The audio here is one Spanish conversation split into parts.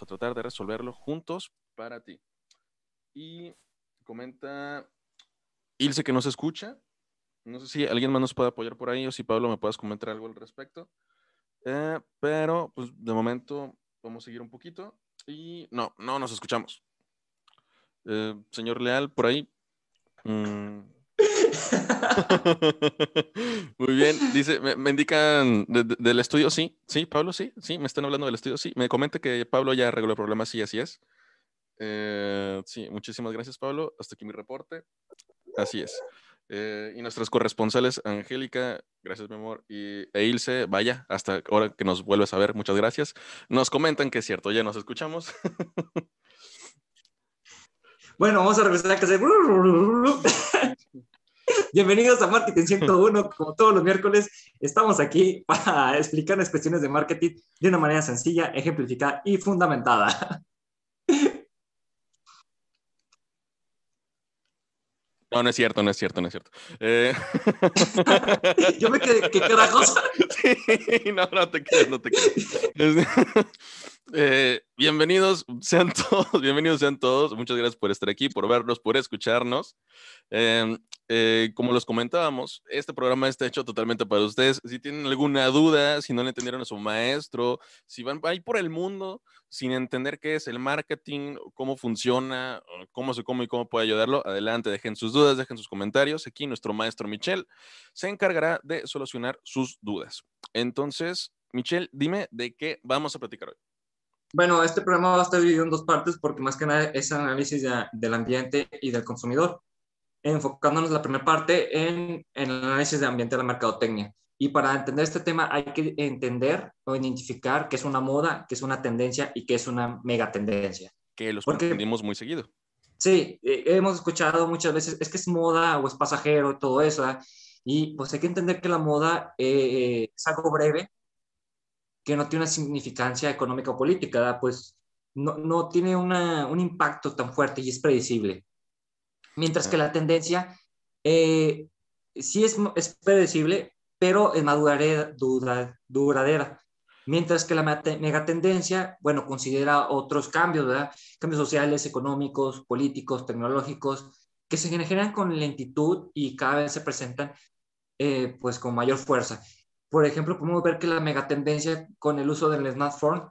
A tratar de resolverlo juntos para ti. Y comenta Ilse que nos escucha. No sé si alguien más nos puede apoyar por ahí o si Pablo me puedas comentar algo al respecto. Eh, pero, pues, de momento vamos a seguir un poquito. Y no, no nos escuchamos. Eh, señor Leal, por ahí. Mm. Muy bien, dice, me, indican del estudio, sí, sí, Pablo, sí, sí, me están hablando del estudio, sí, me comenta que Pablo ya arregló el problema, sí, así es. Eh, sí, muchísimas gracias, Pablo. Hasta aquí mi reporte. Así es. Eh, y nuestras corresponsales, Angélica, gracias mi amor, y e Ilse, vaya, hasta ahora que nos vuelves a ver, muchas gracias. Nos comentan que es cierto, ya nos escuchamos. Bueno, vamos a regresar a casa. Bienvenidos a Marketing 101. Como todos los miércoles, estamos aquí para explicarles cuestiones de marketing de una manera sencilla, ejemplificada y fundamentada. No, no es cierto, no es cierto, no es cierto. Eh, Yo me quedé, ¿qué carajos? Sí, no, no te quedes, no te quedes. Eh, bienvenidos sean todos, bienvenidos sean todos. Muchas gracias por estar aquí, por vernos, por escucharnos. Em, eh, como los comentábamos, este programa está hecho totalmente para ustedes. Si tienen alguna duda, si no le entendieron a su maestro, si van ahí por el mundo sin entender qué es el marketing, cómo funciona, cómo se come y cómo puede ayudarlo, adelante, dejen sus dudas, dejen sus comentarios. Aquí nuestro maestro Michelle se encargará de solucionar sus dudas. Entonces, Michelle, dime de qué vamos a platicar hoy. Bueno, este programa va a estar dividido en dos partes porque más que nada es análisis del ambiente y del consumidor, enfocándonos la primera parte en, en el análisis de ambiente de la mercadotecnia. Y para entender este tema hay que entender o identificar qué es una moda, qué es una tendencia y qué es una megatendencia. Que los confundimos muy seguido. Sí, eh, hemos escuchado muchas veces, es que es moda o es pasajero, todo eso. Y pues hay que entender que la moda eh, es algo breve, que no tiene una significancia económica o política, pues no, no tiene una, un impacto tan fuerte y es predecible. Mientras que la tendencia eh, sí es, es predecible, pero es más duradera. Mientras que la megatendencia, bueno, considera otros cambios, ¿verdad? Cambios sociales, económicos, políticos, tecnológicos, que se generan con lentitud y cada vez se presentan eh, pues con mayor fuerza. Por ejemplo, podemos ver que la megatendencia con el uso del smartphone,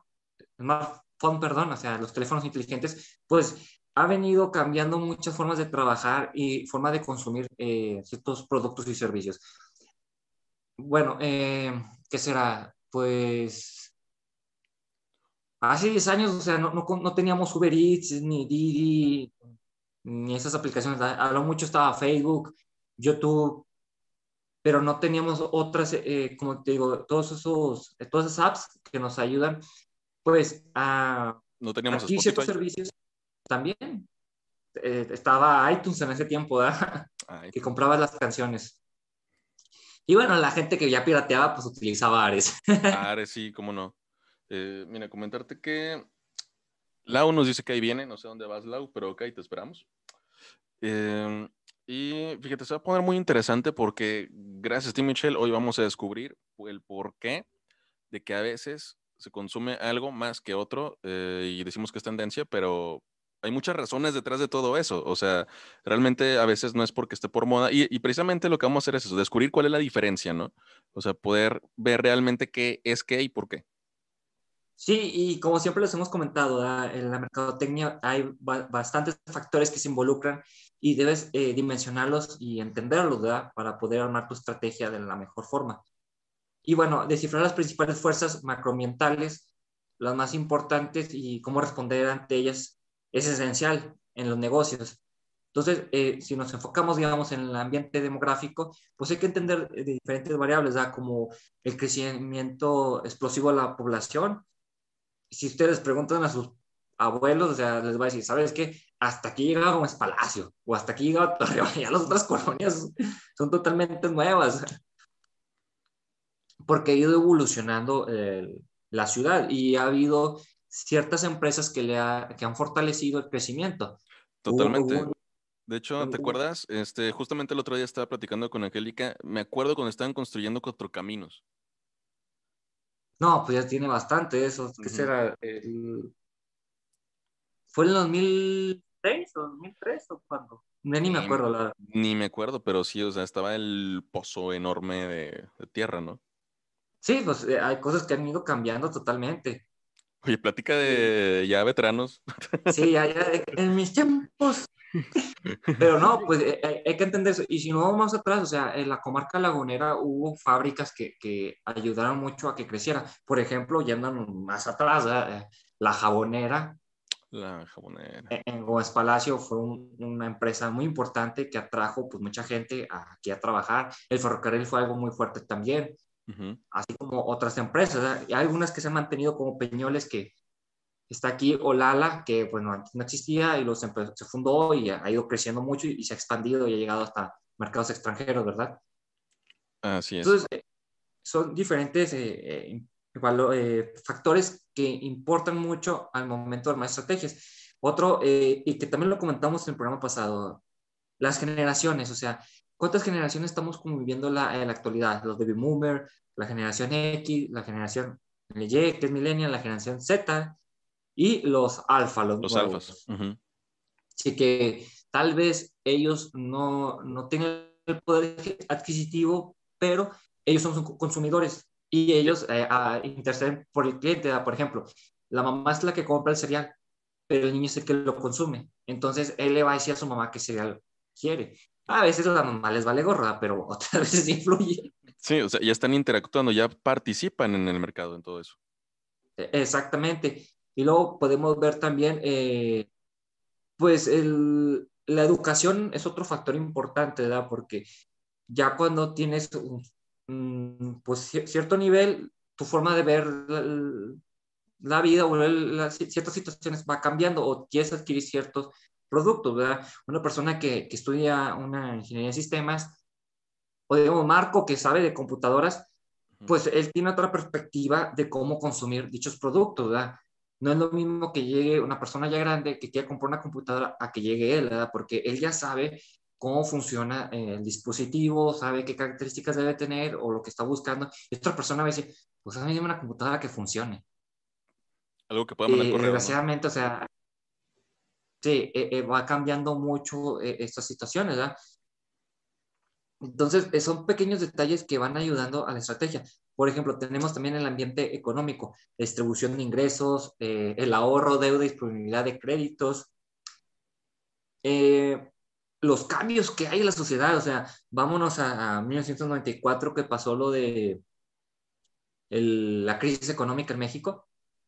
smartphone, perdón, o sea, los teléfonos inteligentes, pues ha venido cambiando muchas formas de trabajar y forma de consumir eh, ciertos productos y servicios. Bueno, eh, ¿qué será? Pues hace 10 años, o sea, no, no, teníamos Uber Eats, ni Didi, ni esas aplicaciones. A lo mucho estaba Facebook, YouTube, pero no teníamos otras, eh, como te digo, todos esos, todas esas apps que nos ayudan, pues, a... No teníamos aquí ciertos servicios también. Eh, estaba iTunes en ese tiempo, ¿verdad? que compraba las canciones. Y bueno, la gente que ya pirateaba, pues utilizaba Ares. Ares, sí, cómo no. Eh, mira, comentarte que Lau nos dice que ahí viene, no sé dónde vas, Lau, pero ok, te esperamos. Em, y fíjate, se va a poner muy interesante porque gracias a ti, hoy vamos a descubrir el porqué de que a veces se consume algo más que otro eh, y decimos que es tendencia, pero hay muchas razones detrás de todo eso. O sea, realmente a veces no es porque esté por moda. Y, precisamente lo que vamos a hacer es eso, descubrir cuál es la diferencia, ¿no? O sea, poder ver realmente qué es qué y por qué. Sí, y como siempre les hemos comentado, en la mercadotecnia hay bastantes factores que se involucran y debes eh, dimensionarlos y entenderlos, ¿verdad? Para poder armar tu estrategia de la mejor forma. Y bueno, descifrar las principales fuerzas macroambientales, las más importantes y cómo responder ante ellas es esencial en los negocios. Entonces, eh, si nos enfocamos, digamos, en el ambiente demográfico, pues hay que entender de diferentes variables, ¿verdad? como el crecimiento explosivo de la población. Si ustedes preguntan a sus abuelos, o sea, les va a decir, ¿sabes qué? Hasta aquí llegaba Gómez Palacio, o hasta aquí llegaba Torreón, ya las otras colonias son totalmente nuevas. Porque ha ido evolucionando la ciudad y ha habido ciertas empresas que, le que han fortalecido el crecimiento. Totalmente. de hecho, ¿te acuerdas? Este, justamente el otro día estaba platicando con Angélica. Me acuerdo cuando estaban construyendo cuatro caminos. No, pues ya tiene bastante eso. ¿Qué será? El ¿Fue en el 2006 o 2003 o cuándo? Ni me acuerdo. La... Ni me acuerdo, pero sí, o sea, estaba el pozo enorme de, tierra, ¿no? Sí, pues eh, hay cosas que han ido cambiando totalmente. Oye, plática de ya veteranos. Sí, ya, ya, en mis tiempos. Pero no, pues eh, eh, hay, que entender eso. Y si no vamos atrás, o sea, en la comarca lagunera hubo fábricas que, que ayudaron mucho a que creciera. Por ejemplo, yendo más atrás, la jabonera la jabonera. E-, en Gómez Palacio fue una empresa muy importante que atrajo pues mucha gente aquí a trabajar. El ferrocarril fue algo muy fuerte también, así como otras empresas. Hay algunas que se han mantenido como Peñoles que está aquí, Olala, que bueno, antes no existía y los se fundó y ha ido creciendo mucho y, se ha expandido y ha llegado hasta mercados extranjeros, ¿verdad? Así es. Entonces, eh, son diferentes eh, eh eh, factores que importan mucho al momento de armar estrategias. Otro, eh, y que también lo comentamos en el programa pasado, las generaciones, o sea, ¿cuántas generaciones estamos conviviendo la, en la actualidad? Los baby boomer, la generación X, la generación Y, que es millennial, la generación Z y los alfa, los, los alfas. Así que tal vez ellos no, no tengan el poder adquisitivo, pero ellos son consumidores y ellos eh, interceden por el cliente. Por ejemplo, la mamá es la que compra el cereal, pero el niño es el que lo consume. Entonces, él le va a decir a su mamá qué cereal quiere. A veces la mamá les vale gorra, pero otras veces influye. Sí, o sea, ya están interactuando, ya participan en el mercado, en todo eso. E, exactamente. Y luego podemos ver también, eh, pues, el, la educación es otro factor importante, ¿verdad? Porque ya cuando tienes pues cierto nivel, tu forma de ver la, vida o ciertas situaciones va cambiando o quieres adquirir ciertos productos, ¿verdad? Una persona que, que estudia una ingeniería de sistemas o digamos Marco que sabe de computadoras, pues él tiene otra perspectiva de cómo consumir dichos productos, ¿verdad? No es lo mismo que llegue una persona ya grande que quiera comprar una computadora a que llegue él, ¿verdad? Porque él ya sabe cómo funciona eh, el dispositivo, sabe qué características debe tener o lo que está buscando. Y otra persona va a decir, pues mí una computadora que funcione. Algo que pueda mandar correo. Desgraciadamente, o sea, sí, eh, eh, va cambiando mucho estas situaciones, ¿verdad? Entonces, son pequeños detalles que van ayudando a la estrategia. Por ejemplo, tenemos también el ambiente económico, distribución de ingresos, el ahorro, deuda, disponibilidad de créditos. Eh, los cambios que hay en la sociedad, o sea, vámonos a, 1994 que pasó lo de la crisis económica en México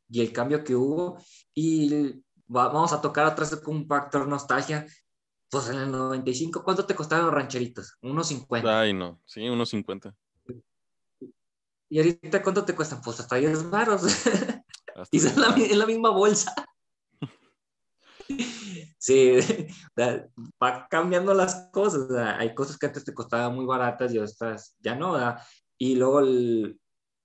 y el cambio que hubo y vamos a tocar atrás con un factor nostalgia. Pues en el 95, ¿cuánto te costaron los rancheritos? Unos 50. Ay, no, sí, unos 50. ¿Y ahorita cuánto te cuestan? Pues hasta 10 baros. y es la, es la misma bolsa. Sí, va cambiando las cosas. hay cosas que antes te costaban muy baratas y otras ya no. Y luego,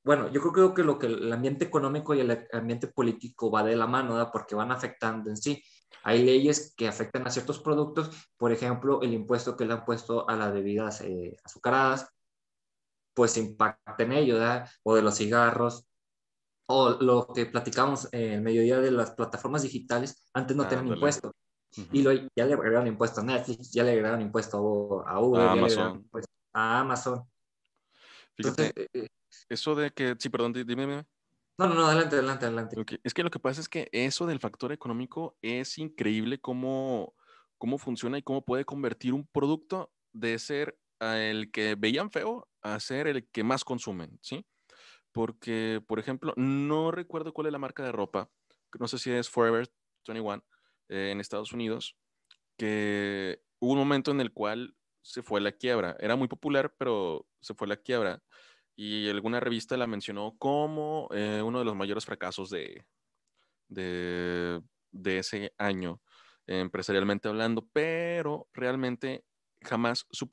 bueno, yo creo que lo que el ambiente económico y el ambiente político va de la mano, porque van afectando en sí. Hay leyes que afectan a ciertos productos, por ejemplo, el impuesto que le han puesto a las bebidas eh, azucaradas, pues impacta en ello, o de los cigarros, o lo que platicamos en el mediodía de las plataformas digitales, antes no tenían impuesto. Y lo, ya le agregaron impuesto a Netflix, ya le agregaron impuesto a Uber, a Amazon. a Amazon. Fíjate, eh, eh, eso de que, sí, perdón, dime, dime. No, no, no, adelante, adelante, adelante. Es que lo que pasa es que eso del factor económico es increíble cómo, cómo funciona y cómo puede convertir un producto de ser el que veían feo a ser el que más consumen, ¿sí? Porque, por ejemplo, no recuerdo cuál es la marca de ropa, no sé si es Forever 21, eh, en Estados Unidos, que hubo un momento en el cual se fue la quiebra. Era muy popular, pero se fue la quiebra. Y alguna revista la mencionó como eh, uno de los mayores fracasos de, de, ese año, empresarialmente hablando, pero realmente jamás su,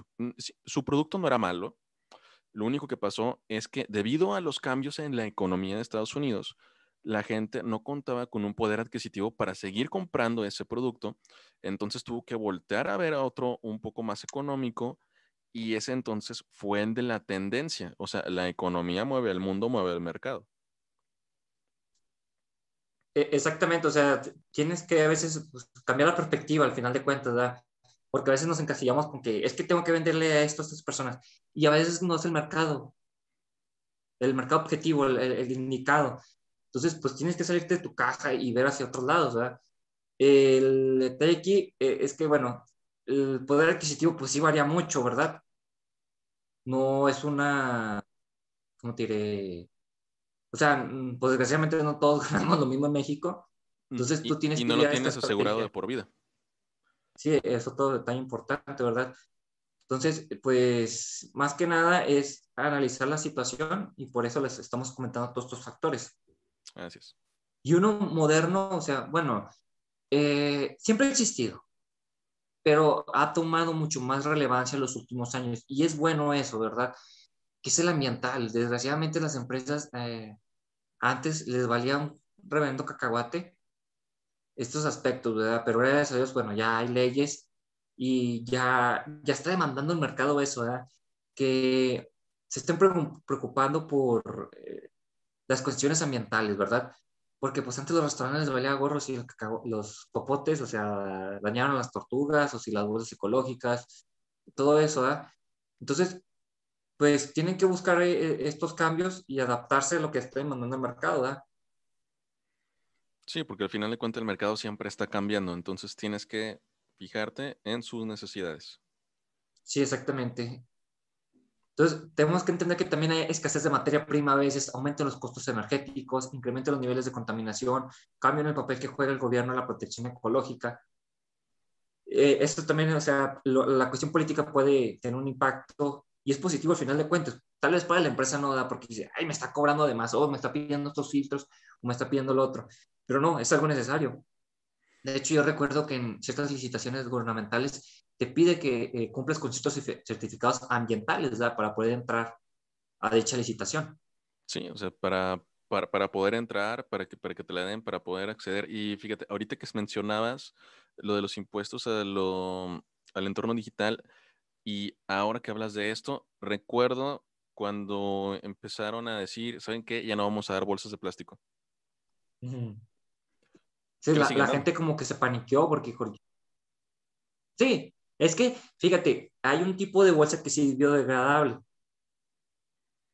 su producto no era malo. Lo único que pasó es que debido a los cambios en la economía de Estados Unidos, la gente no contaba con un poder adquisitivo para seguir comprando ese producto, entonces tuvo que voltear a ver a otro un poco más económico y ese entonces fue el de la tendencia, o sea, la economía mueve el mundo, mueve el mercado. E, exactamente, o sea, tienes que a veces pues, cambiar la perspectiva al final de cuentas, ¿verdad? Porque a veces nos encasillamos con que es que tengo que venderle a esto a estas personas y a veces no es el mercado, el mercado objetivo, el, el indicado. Entonces, pues tienes que salirte de tu caja y ver hacia otros lados, ¿verdad? El detalle aquí eh, es que, bueno, el poder adquisitivo pues sí varía mucho, ¿verdad? No es una, ¿cómo te diré? O sea, mm, pues desgraciadamente no todos ganamos lo mismo en México. Entonces tú tienes y, y no lo tienes asegurado de por vida. Sí, eso todo tan importante, ¿verdad? Entonces, pues más que nada es analizar la situación y por eso les estamos comentando todos estos factores. Gracias. Y uno moderno, o sea, bueno, eh, siempre ha existido, pero ha tomado mucho más relevancia en los últimos años y es bueno eso, ¿verdad? Que es el ambiental. Desgraciadamente las empresas eh, antes les valía un revendo cacahuate estos aspectos, ¿verdad? Pero gracias a Dios, bueno, ya hay leyes y ya, ya está demandando el mercado eso, ¿verdad? Que se estén preocupando por eh, las cuestiones ambientales, ¿verdad? Porque pues antes los restaurantes les valía gorros y los popotes, o sea, dañaron las tortugas o si las bolsas ecológicas, todo eso, ¿verdad? Entonces, pues tienen que buscar eh, estos cambios y adaptarse a lo que está demandando el mercado, ¿verdad? Sí, porque al final de cuentas el mercado siempre está cambiando, entonces tienes que fijarte en sus necesidades. Sí, exactamente. Entonces, tenemos que entender que también hay escasez de materia prima a veces, aumentan los costos energéticos, incrementan los niveles de contaminación, cambian el papel que juega el gobierno en la protección ecológica. Eh, esto también, o sea, la cuestión política puede tener un impacto y es positivo al final de cuentas. Tal vez para la empresa no da porque dice, ay, me está cobrando de más, o me está pidiendo estos filtros, o me está pidiendo lo otro. Pero no, es algo necesario. De hecho, yo recuerdo que en ciertas licitaciones gubernamentales te pide que eh, cumplas con ciertos certificados ambientales ¿verdad? para poder entrar a dicha licitación. Sí, o sea, para, para, para, poder entrar, para que, para que te la den, para poder acceder. Y fíjate, ahorita que mencionabas lo de los impuestos a lo, al entorno digital, y ahora que hablas de esto, recuerdo cuando empezaron a decir, ¿saben qué? Ya no vamos a dar bolsas de plástico. Sí, la, la gente como que se paniqueó porque... Sí, es que, fíjate, hay un tipo de bolsa que sí es biodegradable.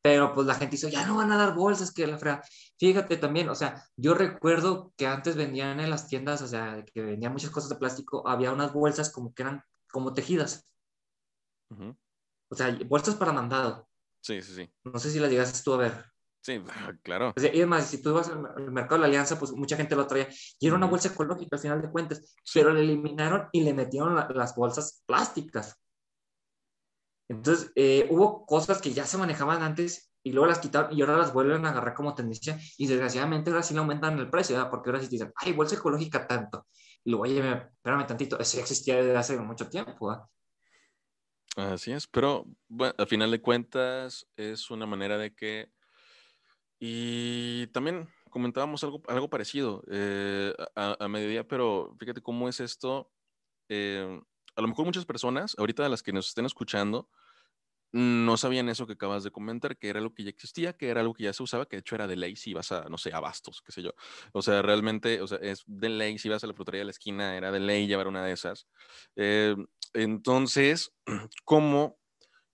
Pero pues la gente dice, ya no van a dar bolsas, que la frea. Fíjate también, o sea, yo recuerdo que antes vendían en las tiendas, o sea, que vendían muchas cosas de plástico, había unas bolsas como que eran como tejidas. O sea, bolsas para mandado. Sí, sí, sí. No sé si las llegaste tú a ver. Sí, claro. y además, si tú vas al mercado de la alianza, pues mucha gente lo traía. Y era una bolsa ecológica al final de cuentas, pero le eliminaron y le metieron las bolsas plásticas. Entonces, eh, hubo cosas que ya se manejaban antes y luego las quitaron y ahora las vuelven a agarrar como tendencia y desgraciadamente ahora sí le aumentan el precio, ¿verdad? porque ahora sí te dicen, ay, bolsa ecológica tanto. Y luego, oye, espérame tantito, eso ya existía desde hace mucho tiempo. ¿verdad? Así es, pero bueno, al final de cuentas es una manera de que... Y también comentábamos algo, algo parecido eh, a, a, mediodía, pero fíjate cómo es esto. Eh, a lo mejor muchas personas, ahorita de las que nos estén escuchando, no sabían eso que acabas de comentar, que era algo que ya existía, que era algo que ya se usaba, que de hecho era de ley si ibas a, no sé, a Bastos, qué sé yo. O sea, realmente, o sea, es de ley si ibas a la frutería de la esquina, era de ley llevar una de esas. Eh, entonces, ¿cómo,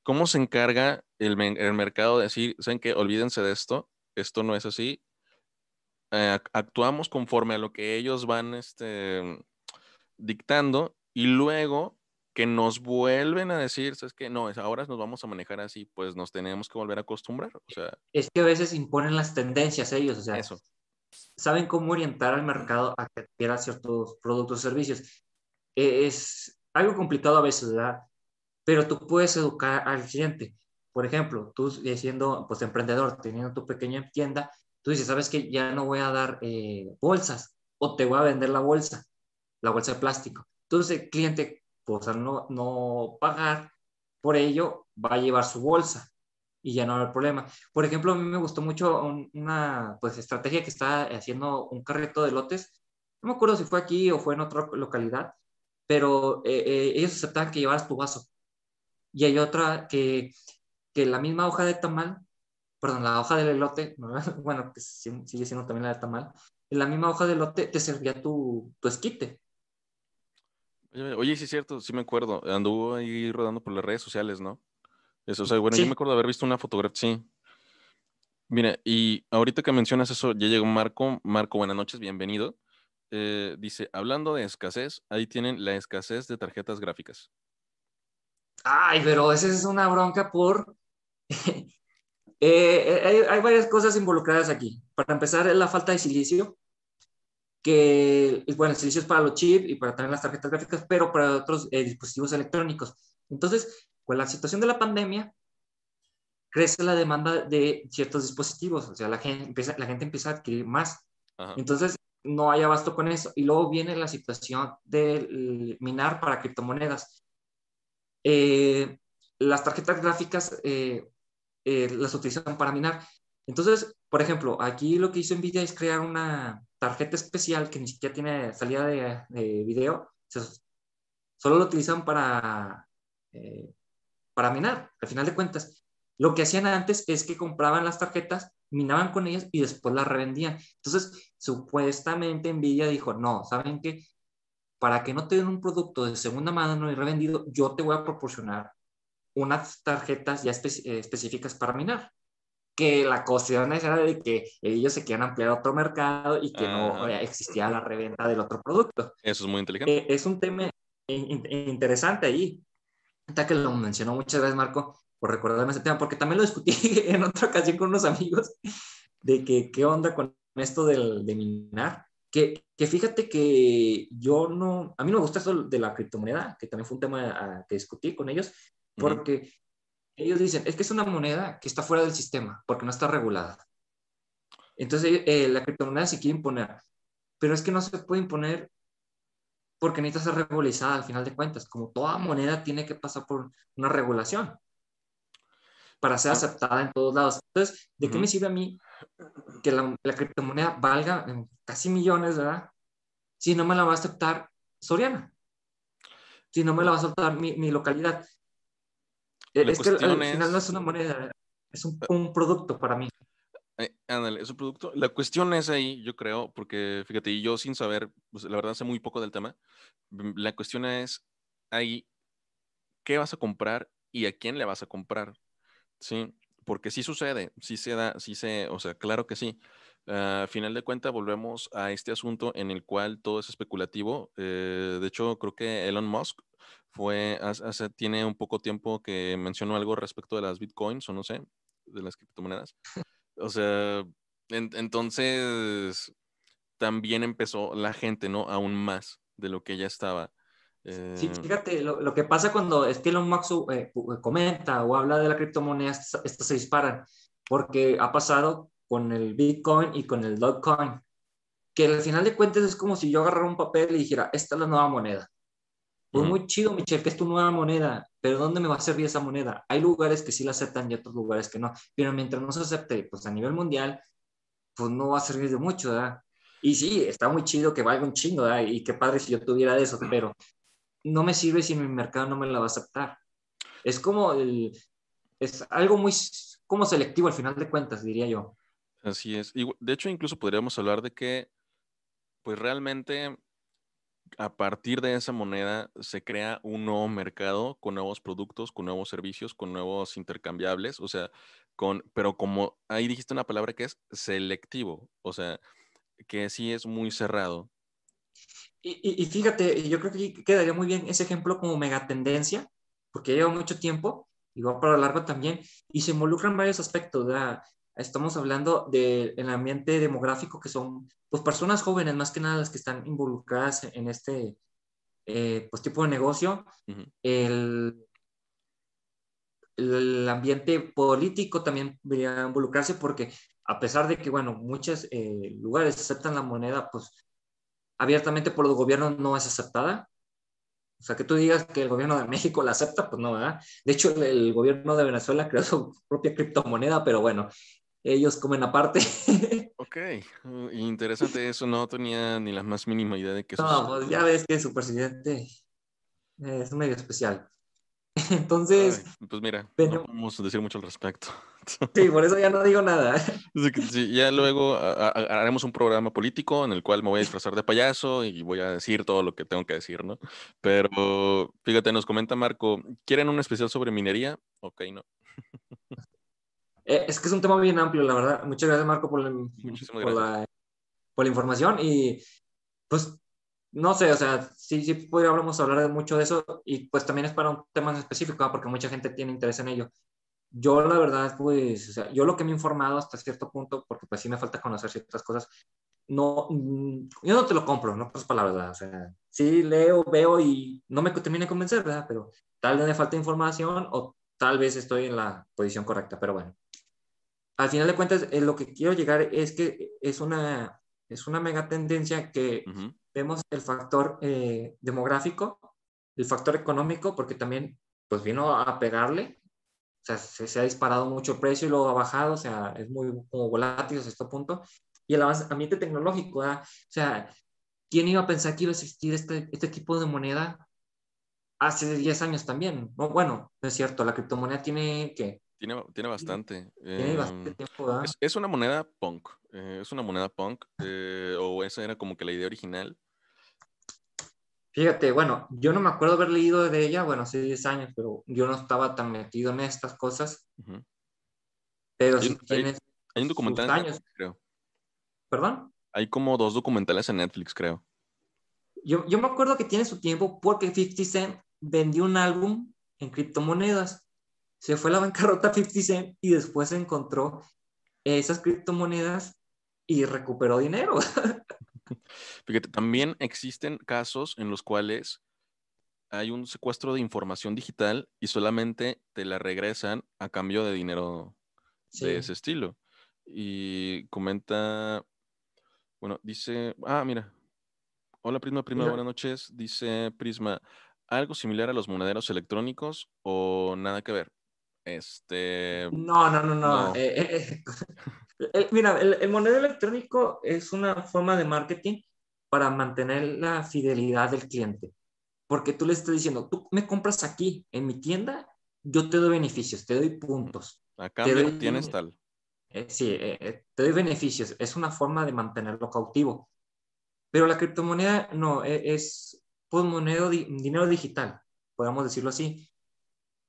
¿cómo se encarga el, el, mercado de decir, ¿saben qué? Olvídense de esto, esto no es así. Eh, actuamos conforme a lo que ellos van este, dictando y luego que nos vuelven a decir, ¿sabes qué? No, ahora nos vamos a manejar así, pues nos tenemos que volver a acostumbrar. O sea, es que a veces imponen las tendencias ellos, o sea, eso. saben cómo orientar al mercado a que adquiera ciertos productos o servicios. E, es, algo complicado a veces, ¿verdad? Pero tú puedes educar al cliente. Por ejemplo, tú siendo pues, emprendedor, teniendo tu pequeña tienda, tú dices, ¿sabes que Ya no voy a dar eh, bolsas o te voy a vender la bolsa, la bolsa de plástico. Entonces el cliente, pues al no, no pagar por ello, va a llevar su bolsa y ya no haber problema. Por ejemplo, a mí me gustó mucho una pues, estrategia que está haciendo un carrito de lotes. No me acuerdo si fue aquí o fue en otra localidad, pero eh, eh, ellos aceptaban que llevaras tu vaso. Y hay otra que, que la misma hoja de tamal, perdón, la hoja del elote, bueno, que sigue siendo también la de tamal, en la misma hoja de lote te servía tu, tu esquite. Oye, sí es cierto, sí me acuerdo. Anduvo ahí rodando por las redes sociales, ¿no? Eso, o sea, bueno, yo me acuerdo de haber visto una fotografía, sí. Mira, y ahorita que mencionas eso, ya llegó Marco. Marco, buenas noches, bienvenido. Eh, dice, hablando de escasez, ahí tienen la escasez de tarjetas gráficas. Ay, pero esa es una bronca por... Eh, hay, varias cosas involucradas aquí. Para empezar, la falta de silicio, que, bueno, el silicio es para los chips y para tener las tarjetas gráficas, pero para otros eh, dispositivos electrónicos. Entonces, con la situación de la pandemia, crece la demanda de ciertos dispositivos, o sea, la gente empieza, la gente empieza a adquirir más. Entonces, no hay abasto con eso. Y luego viene la situación de minar para criptomonedas. Eh, las tarjetas gráficas eh, eh, las utilizan para minar. Entonces, por ejemplo, aquí lo que hizo Nvidia es crear una tarjeta especial que ni siquiera tiene salida de, video. solo lo utilizan para, para minar, al final de cuentas. Lo que hacían antes es que compraban las tarjetas, minaban con ellas y después las revendían. Entonces, supuestamente Nvidia dijo, no, ¿saben qué? Para que no te den un producto de segunda mano y revendido, yo te voy a proporcionar unas tarjetas ya eh, específicas para minar. Que la cuestión era de que ellos se quieran ampliar a otro mercado y que no existía la reventa del otro producto. Eso es muy inteligente. Eh, es un tema interesante ahí. Hasta que lo mencionó muchas veces Marco, por recordarme ese tema, porque también lo discutí en otra ocasión con unos amigos, de que qué onda con esto del, de minar. Que, que, fíjate que yo no, a mí no me gusta eso de la criptomoneda, que también fue un tema a, que discutí con ellos, porque ellos dicen, es que es una moneda que está fuera del sistema, porque no está regulada. Entonces, eh, la criptomoneda se quiere imponer, pero es que no se puede imponer porque necesita ser regularizada al final de cuentas, como toda moneda tiene que pasar por una regulación para ser aceptada en todos lados. Entonces, ¿de qué me sirve a mí que la, criptomoneda valga casi millones, ¿verdad? Si no me la va a aceptar Soriana. Si no me la va a aceptar mi, localidad. Es que al final no es una moneda, es un, un producto para mí. Eh, ándale, es un producto. La cuestión es ahí, yo creo, porque fíjate, y yo sin saber, pues, la verdad sé muy poco del tema, mm, la cuestión es ahí, ¿qué vas a comprar y a quién le vas a comprar? Sí, porque sí sucede, sí se da, sí se, o sea, claro que sí. A final de cuentas, volvemos a este asunto en el cual todo es especulativo. Eh, de hecho, creo que Elon Musk fue, hace, tiene un poco tiempo que mencionó algo respecto de las bitcoins, o no sé, de las criptomonedas. O sea, entonces también empezó la gente, ¿no? Aún más de lo que ya estaba. Sí, eh, fíjate, lo, que pasa cuando es que Elon Musk eh, comenta o habla de la criptomoneda, estas, se disparan, porque ha pasado con el Bitcoin y con el Dogecoin, que al final de cuentas es como si yo agarrara un papel y dijera, esta es la nueva moneda. Pues muy chido, Michelle, que es tu nueva moneda, pero ¿dónde me va a servir esa moneda? Hay lugares que sí la aceptan y otros lugares que no, pero mientras no se acepte, pues a nivel mundial, pues no va a servir de mucho, ¿verdad? Y sí, está muy chido que valga un chingo, ¿verdad? Y qué padre si yo tuviera de eso, pero no me sirve si mi mercado no me la va a aceptar. Es como el, es algo muy como selectivo al final de cuentas, diría yo. Así es. Y de hecho, incluso podríamos hablar de que, pues realmente, a partir de esa moneda se crea un nuevo mercado con nuevos productos, con nuevos servicios, con nuevos intercambiables, o sea, con, pero como ahí dijiste una palabra que es selectivo, o sea, que sí es muy cerrado. Y, fíjate, yo creo que quedaría muy bien ese ejemplo como megatendencia, porque lleva mucho tiempo y va para largo también, y se involucran varios aspectos. Estamos hablando del ambiente demográfico, que son pues, personas jóvenes, más que nada las que están involucradas en este eh, pues, tipo de negocio. el, el ambiente político también debería involucrarse porque a pesar de que, bueno, muchos eh, lugares aceptan la moneda, pues abiertamente por los gobiernos no es aceptada. O sea, que tú digas que el gobierno de México la acepta, pues no, ¿verdad? De hecho, el, gobierno de Venezuela creó su propia criptomoneda, pero bueno, ellos comen aparte. Ok, uh, interesante eso, no tenía ni la más mínima idea de que eso... No, pues ya ves que su presidente es medio especial. Entonces. pues mira, no podemos decir mucho al respecto. Sí, por eso ya no digo nada. ya luego haremos un programa político en el cual me voy a disfrazar de payaso y voy a decir todo lo que tengo que decir, ¿no? Pero fíjate, nos comenta Marco, ¿quieren un especial sobre minería? Ok, no. Eh, es que es un tema bien amplio, la verdad. Muchas gracias, Marco, por la, por la, por la información. Y pues no sé, o sea, sí, sí podríamos hablar mucho de eso y pues también es para un tema específico, porque mucha gente tiene interés en ello. Yo la verdad, pues, o sea, yo lo que me he informado hasta cierto punto, porque pues sí me falta conocer ciertas cosas, no, mm, yo no te lo compro, no pues para la verdad, o sea, sí leo, veo y no me termina de convencer, ¿verdad? Pero tal vez me falta información o tal vez estoy en la posición correcta, pero bueno. Al final de cuentas, eh, lo que quiero llegar es que es una, es una mega tendencia que vemos el factor eh, demográfico, el factor económico, porque también pues vino a pegarle, o sea, se, ha disparado mucho el precio y luego ha bajado, o sea, es muy como volátil hasta este punto, y el ambiente tecnológico, o sea, ¿quién iba a pensar que iba a existir este, este tipo de moneda hace 10 años también? bueno, no es cierto, la criptomoneda tiene que tiene, tiene bastante. Tiene bastante em, tiempo, es, es, una moneda punk. Eh, es una moneda punk. Eh, o esa era como que la idea original. Fíjate, bueno, yo no me acuerdo haber leído de ella, bueno, hace 10 años, pero yo no estaba tan metido en estas cosas. Pero si tienes. Hay, un documental en Netflix, creo. ¿Perdón? Hay como dos documentales en Netflix, creo. Yo, yo me acuerdo que tiene su tiempo porque 50 Cent vendió un álbum en criptomonedas. Se fue a la bancarrota 50 Cent y después encontró esas criptomonedas y recuperó dinero. Fíjate, también existen casos en los cuales hay un secuestro de información digital y solamente te la regresan a cambio de dinero de ese estilo. Y comenta, bueno, dice, ah, mira, hola Prisma, Prisma, buenas noches. Dice Prisma, ¿algo similar a los monederos electrónicos o nada que ver? Este. No, no, no, no. Eh, eh, eh, mira, el, monedero electrónico es una forma de marketing para mantener la fidelidad del cliente. Porque tú le estás diciendo, tú me compras aquí, en mi tienda, yo te doy beneficios, te doy puntos. A cambio tienes tal. sí, te doy beneficios. Es una forma de mantenerlo cautivo. Pero la criptomoneda no, e, es pues, moneda, dinero digital, podemos decirlo así.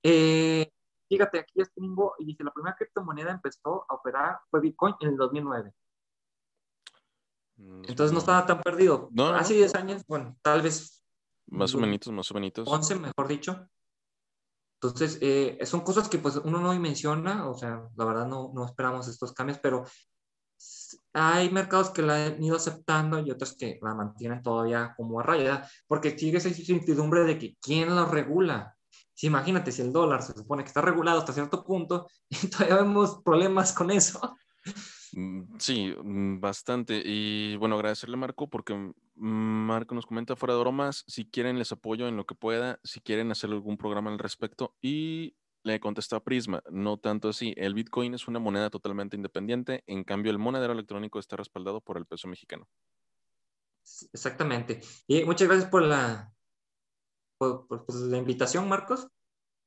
Eh, Fíjate, aquí ya tengo, y dice, la primera criptomoneda empezó a operar fue Bitcoin en el 2009. Mm, Entonces no estaba tan perdido. Hace 10 años, bueno, tal vez. Más o menos, más o menos. 11, mejor dicho. Entonces, eh, son cosas que pues uno no menciona, o sea, la verdad no, no esperamos estos cambios, pero hay mercados que la han ido aceptando y otros que la mantienen todavía como a raya, porque sigue esa incertidumbre de que quién lo regula. Si imagínate si el dólar se supone que está regulado hasta cierto punto y todavía vemos problemas con eso. Mm, sí, mm, bastante. Y bueno, agradecerle Marco porque Marco nos comenta fuera de bromas, si quieren les apoyo en lo que pueda, si quieren hacer algún programa al respecto. Y le contestó a Prisma, no tanto así. El Bitcoin es una moneda totalmente independiente, en cambio el monedero electrónico está respaldado por el peso mexicano. Exactamente. Y muchas gracias por la, por, pues, la invitación, Marcos.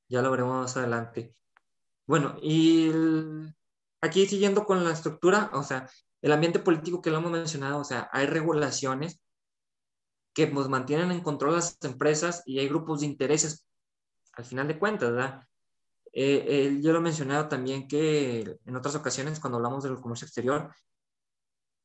Ya lo veremos más adelante. Bueno, y aquí siguiendo con la estructura, o sea, el ambiente político que lo hemos mencionado, o sea, hay regulaciones que nos mantienen en control las empresas y hay grupos de intereses, al final de cuentas, ¿verdad? Eh, yo lo he mencionado también que en otras ocasiones, cuando hablamos del comercio exterior,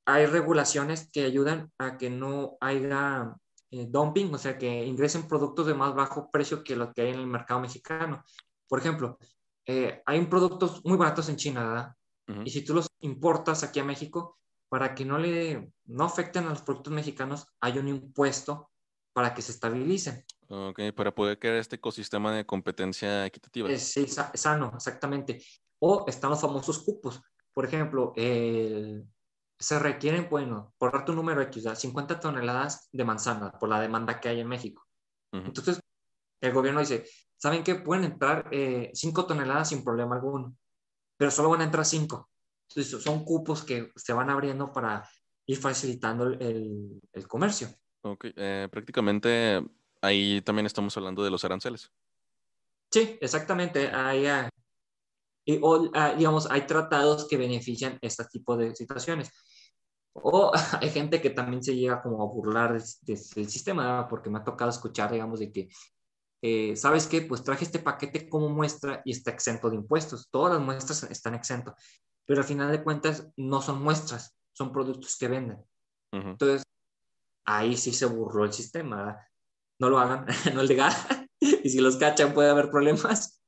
hay regulaciones que ayudan a que no haya eh, dumping, o sea, que ingresen productos de más bajo precio que los que hay en el mercado mexicano. Por ejemplo, eh, hay productos muy baratos en China, ¿verdad? Y si tú los importas aquí a México, para que no le no afecten a los productos mexicanos, hay un impuesto para que se estabilicen. Ok, para poder crear este ecosistema de competencia equitativa. sí, sano, exactamente. O están los famosos cupos. Por ejemplo, el, se requieren, bueno, por darte un número X, 50 toneladas de manzana por la demanda que hay en México. Entonces, el gobierno dice, ¿saben qué? Pueden entrar 5 eh, toneladas sin problema alguno, pero solo van a entrar 5. Entonces, son cupos que se van abriendo para ir facilitando el, el comercio. Ok, eh, prácticamente ahí también estamos hablando de los aranceles. Sí, exactamente. Hay, ah, y, o, ah, digamos, hay tratados que benefician este tipo de situaciones. O hay gente que también se llega como a burlar del, sistema, porque me ha tocado escuchar, digamos, de que, eh, ¿sabes qué? Pues traje este paquete como muestra y está exento de impuestos. Todas las muestras están exentos, pero al final de cuentas no son muestras, son productos que venden. Entonces, ahí sí se burló el sistema. No lo hagan, no es legal. y si los cachan puede haber problemas.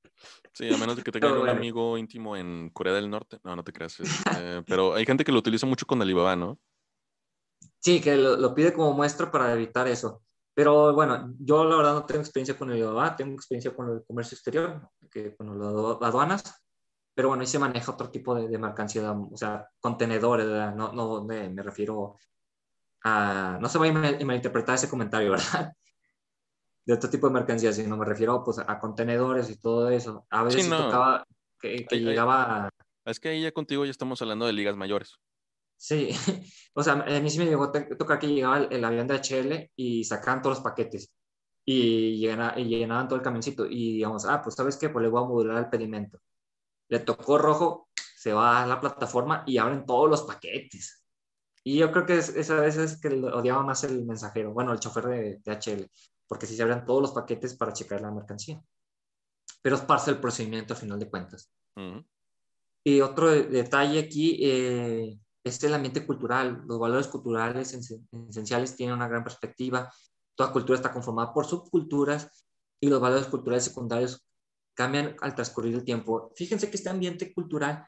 Sí, a menos de que tengan un amigo íntimo en Corea del Norte. No, no te creas. Eh, pero hay gente que lo utiliza mucho con Alibaba, ¿no? Sí, que lo, pide como muestra para evitar eso. Pero bueno, yo la verdad no tengo experiencia con Alibaba, tengo experiencia con el comercio exterior, que con las aduanas. Pero bueno, ahí se maneja otro tipo de, mercancía, o sea, contenedores, No, no me, me refiero a... No se vaya a malinterpretar ese comentario, ¿verdad? De otro tipo de mercancías, sino me refiero pues, a contenedores y todo eso. A veces tocaba que, llegaba... Es que ahí ya contigo ya estamos hablando de ligas mayores. Sí, o sea, a mí sí me llegó tocar que llegaba el, avión de HL y sacaban todos los paquetes y, llenaban, y llenaban todo el camioncito y digamos, ah, pues sabes qué, pues le voy a modular el pedimento. Le tocó rojo, se va a la plataforma y abren todos los paquetes. Y yo creo que es, esa vez es que odiaba más el mensajero, bueno, el chofer de, de HL porque si se abren todos los paquetes para checar la mercancía. Pero es parte del procedimiento a final de cuentas. Y otro detalle aquí eh, es el ambiente cultural. Los valores culturales esenciales tienen una gran perspectiva. Toda cultura está conformada por subculturas y los valores culturales secundarios cambian al transcurrir el tiempo. Fíjense que este ambiente cultural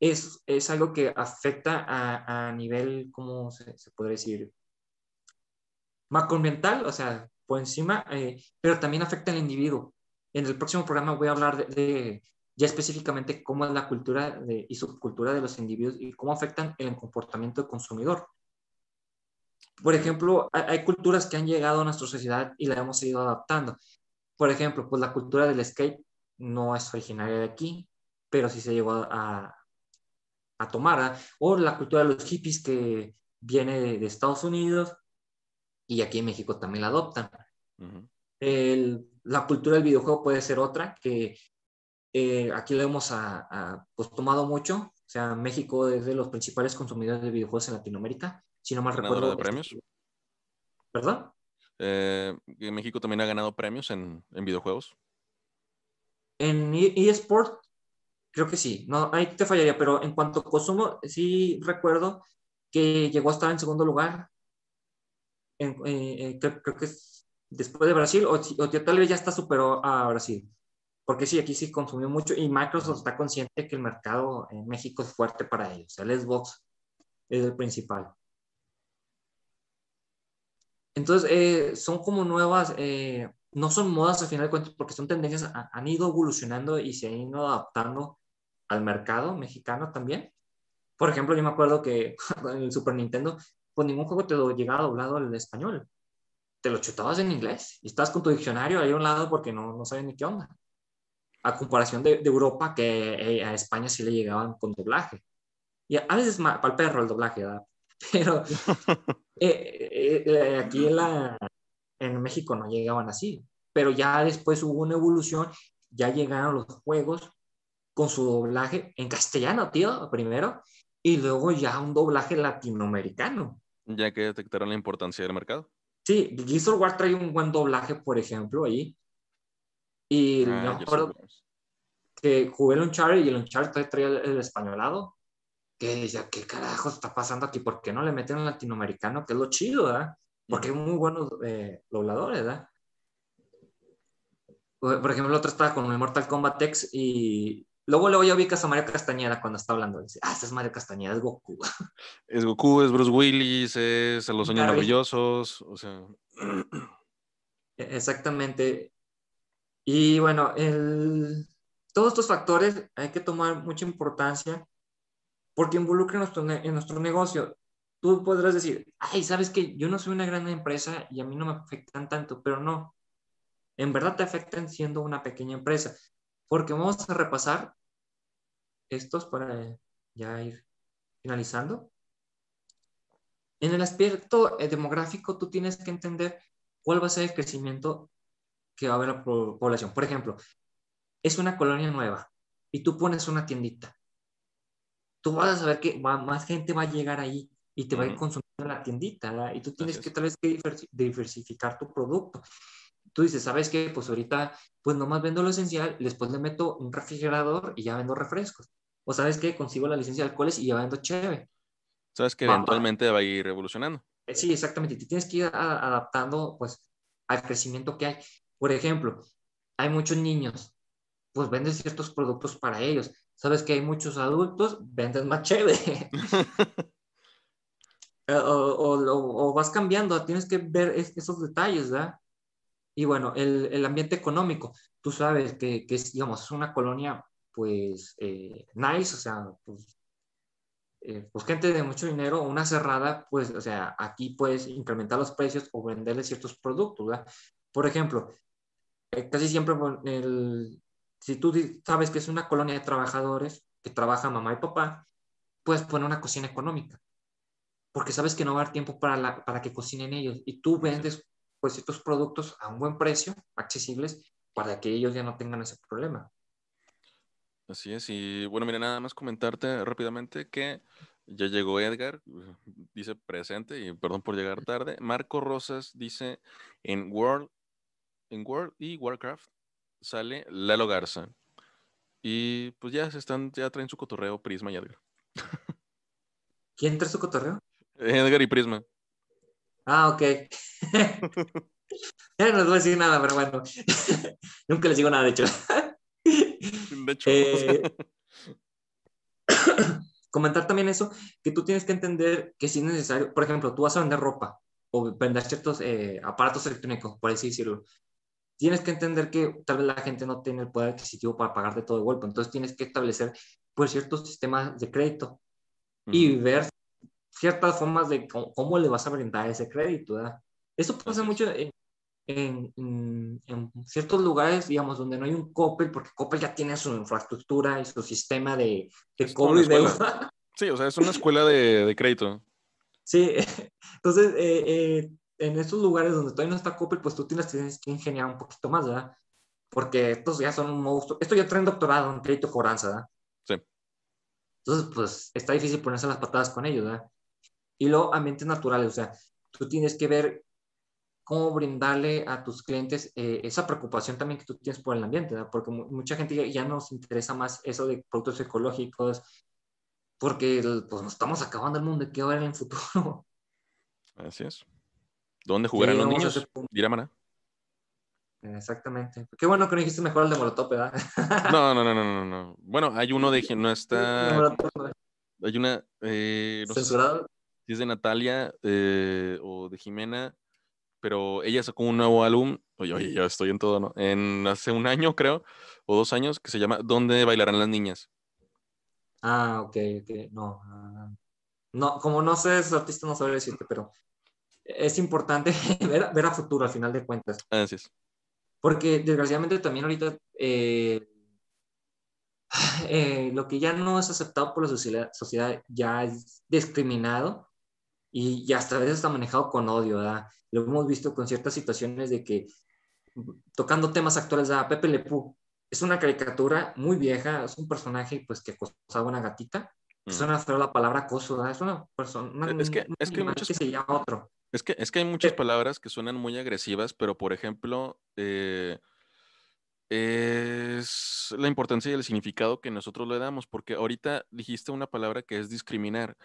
es, es algo que afecta a, a nivel, ¿cómo se, se podría decir? Macroambiental, o sea, por encima, eh, pero también afecta al individuo. En el próximo programa voy a hablar de, ya específicamente cómo es la cultura y subcultura de los individuos y cómo afectan el comportamiento del consumidor. Por ejemplo, hay, culturas que han llegado a nuestra sociedad y la hemos ido adaptando. Por ejemplo, pues la cultura del skate no es originaria de aquí, pero sí se llegó a, a tomar. ¿ah? O la cultura de los hippies que viene de Estados Unidos y aquí en México también la adoptan. la cultura del videojuego puede ser otra, que eh, aquí lo hemos a, pues, tomado mucho. O sea, México es de los principales consumidores de videojuegos en Latinoamérica. Si no mal recuerdo. de premios? ¿Perdón? Eh, México también ha ganado premios en, en videojuegos. En eSport, creo que sí. No, ahí te fallaría, pero en cuanto a consumo, sí recuerdo que llegó a estar en segundo lugar eh, eh, creo, que es después de Brasil, o, tal vez ya está superó a Brasil. Porque sí, aquí sí consumió mucho y Microsoft está consciente que el mercado en México es fuerte para ellos. El Xbox es el principal. Entonces, eh, son como nuevas, no son modas al final de cuentas, porque son tendencias, han ido evolucionando y se han ido adaptando al mercado mexicano también. Por ejemplo, yo me acuerdo que en el Super Nintendo pues ningún juego te lo llegaba doblado al español. Te lo chutabas en inglés y estás con tu diccionario ahí a un lado porque no, no sabes ni qué onda. A comparación de, de Europa, que eh, a España sí le llegaban con doblaje. Y a, veces para el perro el doblaje, ¿verdad? Pero eh, eh, aquí en, la, en México no llegaban así. Pero ya después hubo una evolución, ya llegaron los juegos con su doblaje en castellano, tío, primero, y luego ya un doblaje latinoamericano. Ya que detectaron la importancia del mercado. Sí, Gears of War trae un buen doblaje, por ejemplo, ahí. Y ah, me acuerdo que jugué el Uncharted y el Uncharted traía el, españolado. Que decía, ¿qué carajo está pasando aquí? ¿Por qué no le meten al latinoamericano? Que es lo chido, ¿verdad? Porque hay muy buenos eh, dobladores, ¿verdad? Por ejemplo, el otro estaba con el Mortal Kombat X y Luego, luego ya ubicas a Mario Castañeda cuando está hablando. Dice, ah, este es Mario Castañeda, es Goku. Es Goku, es Bruce Willis, es Los Sueños Maravillosos, o sea... E-, exactamente. Y bueno, el... todos estos factores hay que tomar mucha importancia porque involucran nuestro en nuestro negocio. Tú podrás decir, ay, sabes que yo no soy una gran empresa y a mí no me afectan tanto, pero no. En verdad te afectan siendo una pequeña empresa porque vamos a repasar estos para ya ir finalizando. En el aspecto eh, demográfico, tú tienes que entender cuál va a ser el crecimiento que va a haber la población. Por ejemplo, es una colonia nueva y tú pones una tiendita. Tú vas a saber que más gente va a llegar ahí y te va a ir consumiendo la tiendita, y tú tienes que tal vez que diversificar tu producto. Tú dices, ¿sabes qué? Pues ahorita, pues nomás vendo lo esencial, después le meto un refrigerador y ya vendo refrescos. O sabes qué? Consigo la licencia de alcoholes y ya vendo chévere. Sabes que eventualmente va a ir evolucionando. Eh, sí, exactamente. Te tienes que ir adaptando, pues, al crecimiento que hay. Por ejemplo, hay muchos niños, pues venden ciertos productos para ellos. Sabes que hay muchos adultos, vendes más chévere. Eh, o, vas cambiando, tienes que ver esos detalles, ¿verdad? Y bueno, el, ambiente económico, tú sabes que, es, digamos, es una colonia, pues, eh, nice, o sea, pues, eh, pues gente de mucho dinero, una cerrada, pues, o sea, aquí puedes incrementar los precios o venderle ciertos productos, ¿verdad? Por ejemplo, casi siempre, el, si tú sabes que es una colonia de trabajadores que trabaja mamá y papá, puedes poner una cocina económica porque sabes que no va a haber tiempo para, para que cocinen ellos y tú vendes pues estos productos a un buen precio, accesibles, para que ellos ya no tengan ese problema. Así es, y bueno, mira, nada más comentarte rápidamente que ya llegó Edgar, dice presente, y perdón por llegar tarde. Marco Rosas dice en World, en World y Warcraft sale Lalo Garza. Y pues ya se están, ya traen su cotorreo Prisma y Edgar. ¿Quién trae su cotorreo? Edgar y Prisma. Ah, ok. ya no les voy a decir nada, pero bueno. Nunca les digo nada, de hecho. de hecho. Eh, comentar también eso, que tú tienes que entender que si es necesario, por ejemplo, tú vas a vender ropa o vender ciertos eh, aparatos electrónicos, por así decirlo. Tienes que entender que tal vez la gente no tiene el poder adquisitivo para pagarte todo de golpe, entonces tienes que establecer pues ciertos sistemas de crédito y ver ciertas formas de cómo, le vas a brindar ese crédito. ¿verdad? Eso pasa mucho en, en, en, ciertos lugares, digamos, donde no hay un Coppel, porque Coppel ya tiene su infraestructura y su sistema de, de cobro y deuda. Sí, o sea, es una escuela de, de crédito. Sí, entonces, eh, eh, en estos lugares donde todavía no está Coppel, pues tú tienes, tienes que ingeniar un poquito más, ¿verdad? Porque estos ya son un monstruo. Esto ya traen doctorado en crédito cobranza, ¿verdad? Sí. Entonces, pues está difícil ponerse las patadas con ellos, ¿verdad? Y luego ambientes naturales, o sea, tú tienes que ver cómo brindarle a tus clientes eh, esa preocupación también que tú tienes por el ambiente, ¿verdad? porque mucha gente ya, nos interesa más eso de productos ecológicos, porque pues nos estamos acabando el mundo, ¿qué va a haber en el futuro? Así es. ¿Dónde jugarán los niños? Mana. Exactamente. Qué bueno que no dijiste mejor el de Molotov, ¿verdad? No, no, no, no, no, no. Bueno, hay uno de no está. Hay una. Eh, ¿Censurado? Es de Natalia eh, o de Jimena, pero ella sacó un nuevo álbum, oye, oye, ya estoy en todo, ¿no? En hace un año, creo, o dos años, que se llama ¿Dónde bailarán las niñas? Ah, ok, ok, no. no, como no sé, es artista no sabré decirte, pero es importante ver, ver, a futuro, al final de cuentas. Así es. Porque desgraciadamente también ahorita eh, eh, lo que ya no es aceptado por la sociedad, sociedad ya es discriminado y, hasta a veces está manejado con odio, ¿verdad? Lo hemos visto con ciertas situaciones de que, tocando temas actuales, ¿verdad? Pepe Lepú es una caricatura muy vieja, es un personaje pues que acosaba una gatita. Mm. Suena feo la palabra acoso, ¿verdad? Es una persona, es que, es que, muchas, se llama otro. Es que, es que hay muchas palabras que suenan muy agresivas, pero por ejemplo, eh, es la importancia y el significado que nosotros le damos, porque ahorita dijiste una palabra que es discriminar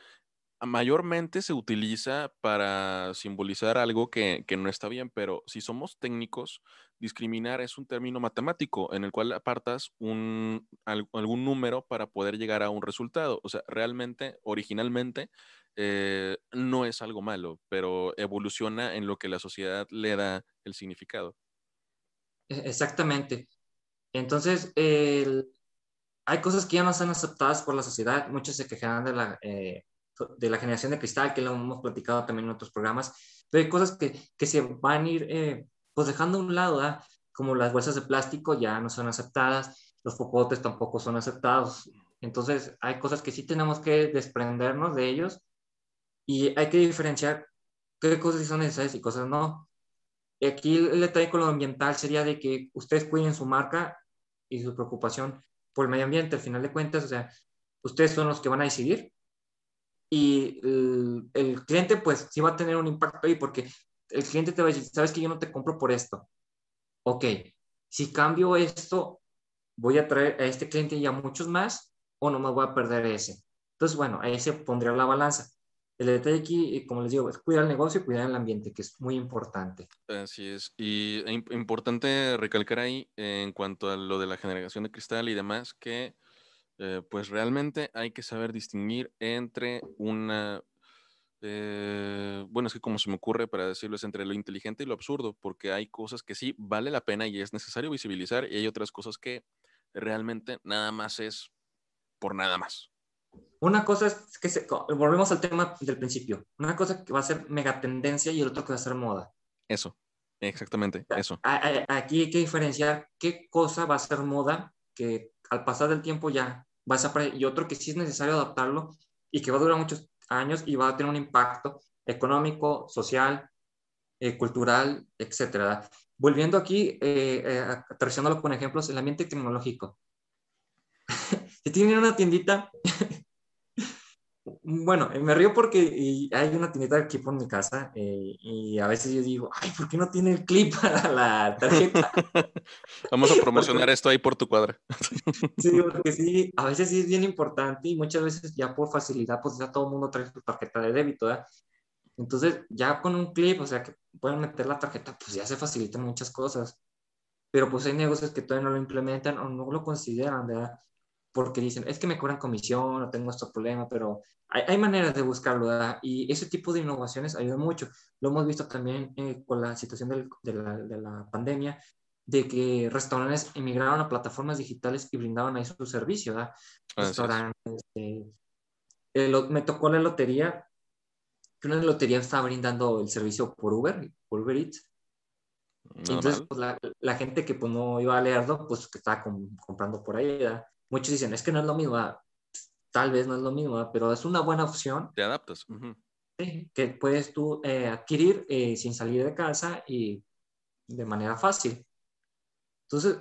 mayormente se utiliza para simbolizar algo que, no está bien, pero si somos técnicos, discriminar es un término matemático en el cual apartas un, algún número para poder llegar a un resultado. O sea, realmente, originalmente, eh, no es algo malo, pero evoluciona en lo que la sociedad le da el significado. E-, exactamente. Entonces, hay cosas que ya no son aceptadas por la sociedad. Muchos se quejan de la... Eh, de la generación de cristal, que lo hemos platicado también en otros programas, pero hay cosas que, que se van a ir eh, pues dejando a un lado, como las bolsas de plástico ya no son aceptadas, los popotes tampoco son aceptados, entonces hay cosas que sí tenemos que desprendernos de ellos y hay que diferenciar qué cosas son necesarias y cosas no. aquí el detalle con lo ambiental sería de que ustedes cuiden su marca y su preocupación por el medio ambiente. Al final de cuentas, o sea, ustedes son los que van a decidir y el, el, cliente pues sí va a tener un impacto ahí porque el cliente te va a decir, sabes que yo no te compro por esto. Ok, si cambio esto, voy a traer a este cliente y a muchos más o no me voy a perder ese. Entonces, bueno, ahí se pondría la balanza. El detalle aquí, como les digo, es cuidar el negocio y cuidar el ambiente, que es muy importante. Así es. Y es importante recalcar ahí en cuanto a lo de la generación de cristal y demás, que eh, pues realmente hay que saber distinguir entre una, eh, bueno, es que como se me ocurre para decirlo, es entre lo inteligente y lo absurdo, porque hay cosas que sí vale la pena y es necesario visibilizar y hay otras cosas que realmente nada más es por nada más. Una cosa es que se, volvemos al tema del principio, una cosa que va a ser megatendencia y el otro que va a ser moda. Eso, exactamente, eso. Aquí hay que diferenciar qué cosa va a ser moda, que al pasar del tiempo ya vas a y otro que sí es necesario adaptarlo y que va a durar muchos años y va a tener un impacto económico, social, eh, cultural, etcétera. Volviendo aquí, eh, eh, con ejemplos, el ambiente tecnológico. si tienen una tiendita bueno, eh, me río porque hay una tiendita de equipo en mi casa eh, y a veces yo digo, ay, ¿por qué no tiene el clip para la tarjeta? Vamos a promocionar esto ahí por tu cuadra. sí, porque sí, a veces sí es bien importante y muchas veces ya por facilidad, pues ya todo el mundo trae su tarjeta de débito, ¿verdad? Entonces, ya con un clip, o sea, que pueden meter la tarjeta, pues ya se facilitan muchas cosas. Pero pues hay negocios que todavía no lo implementan o no lo consideran, ¿verdad? Porque dicen, es que me cobran comisión, no tengo este problema, pero hay, maneras de buscarlo, ¿verdad? Y ese tipo de innovaciones ayuda mucho. Lo hemos visto también eh, con la situación de, la, de, la, pandemia, de que restaurantes emigraron a plataformas digitales y brindaban ahí su servicio, ¿verdad? Restaurantes. Eh, me tocó la lotería, que una lotería estaba brindando el servicio por Uber, por Uber Eats. Entonces, pues, la, la, gente que pues, no iba a leerlo, pues que estaba comprando por ahí, ¿verdad? Muchos dicen, es que no es lo mismo, ah, tal vez no es lo mismo, ah, pero es una buena opción. Te adaptas. Que puedes tú eh, adquirir eh, sin salir de casa y de manera fácil. Entonces,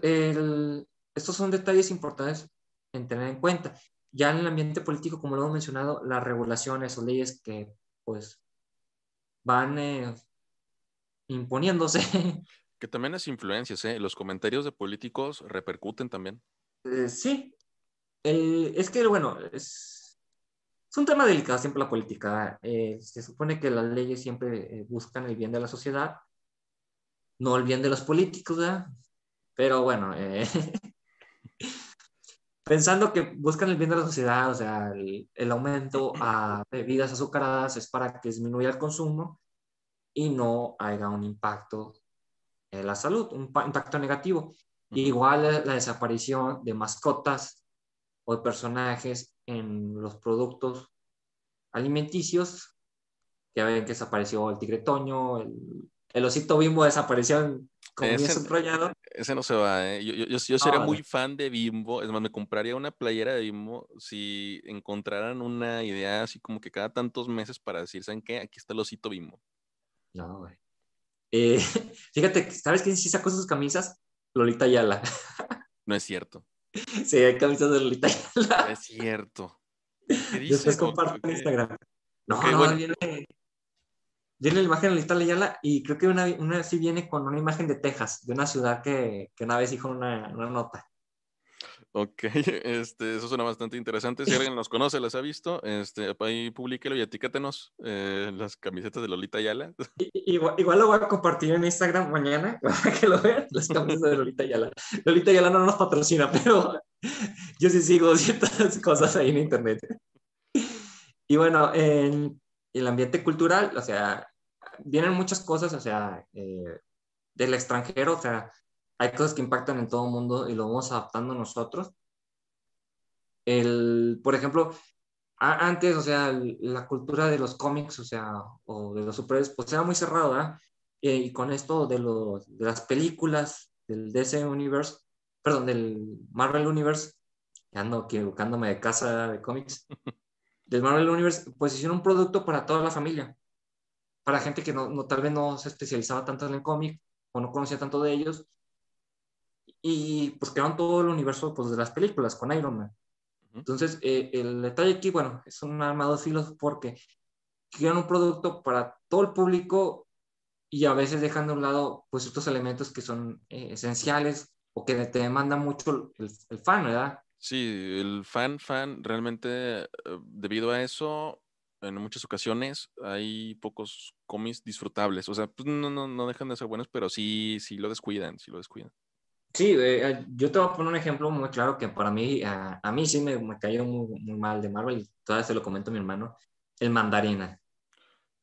estos son detalles importantes en tener en cuenta. Ya en el ambiente político, como lo hemos mencionado, las regulaciones o leyes que pues van eh, imponiéndose. Que también es influencias, ¿eh? Los comentarios de políticos repercuten también. sí, eh, es que, bueno, es, es, un tema delicado siempre la política. Eh, se supone que las leyes siempre eh, buscan el bien de la sociedad, no el bien de los políticos, ¿verdad? Pero bueno, pensando que buscan el bien de la sociedad, o sea, el, el, aumento a bebidas azucaradas es para que disminuya el consumo y no haya un impacto en la salud, un impacto negativo. Igual la desaparición de mascotas o de personajes en los productos alimenticios. Ya ven que desapareció el tigre toño, el, el osito bimbo desapareció como ese, enrollado. Ese no se va, ¿eh? Yo, yo, yo sería muy fan de Bimbo. Es más, me compraría una playera de Bimbo si encontraran una idea así como que cada tantos meses para decir, ¿saben qué? Aquí está el osito Bimbo. No, güey. Eh, fíjate, ¿sabes quién sí sacó sus camisas? Lolita Yala. no es cierto. Sí, hay camisas de Lolita Yala. Es cierto. Después comparto en Instagram. No, no, viene, viene la imagen de Lolita Yala y creo que una, una sí viene con una imagen de Texas, de una ciudad que, que una vez dijo una, una nota. Ok, este, eso suena bastante interesante. Si alguien los conoce, las ha visto, este, ahí publíquelo y etiquétenos eh, las camisetas de Lolita Yala. Igual, igual, lo voy a compartir en Instagram mañana para que lo vean, las camisetas de Lolita Yala. Lolita Yala no nos patrocina, pero yo sí sigo ciertas cosas ahí en internet. Y bueno, en el ambiente cultural, o sea, vienen muchas cosas, o sea, eh, del extranjero, o sea, hay cosas que impactan en todo el mundo y lo vamos adaptando nosotros. El, por ejemplo, antes, o sea, la cultura de los cómics, o sea, o de los superhéroes, pues era muy cerrada, eh, y con esto de, los, de las películas del DC Universe, perdón, del Marvel Universe, ando equivocándome de casa de cómics, del Marvel Universe, pues hicieron un producto para toda la familia, para gente que no, no tal vez no se especializaba tanto en el cómic, o no conocía tanto de ellos. Y pues crearon todo el universo pues, de las películas con Iron Man. Entonces, eh, el detalle aquí, bueno, es un armado de filos porque crean un producto para todo el público y a veces dejan de un lado pues estos elementos que son eh, esenciales o que te demanda mucho el, el, fan, ¿verdad? Sí, el fan, fan, realmente eh, debido a eso, en muchas ocasiones hay pocos cómics disfrutables. O sea, pues no, no, no dejan de ser buenos, pero sí, sí lo descuidan, sí lo descuidan. Sí, eh, yo te voy a poner un ejemplo muy claro que para mí, a, a mí sí me, me cayó muy, muy, mal de Marvel y todavía se lo comento a mi hermano, el mandarina.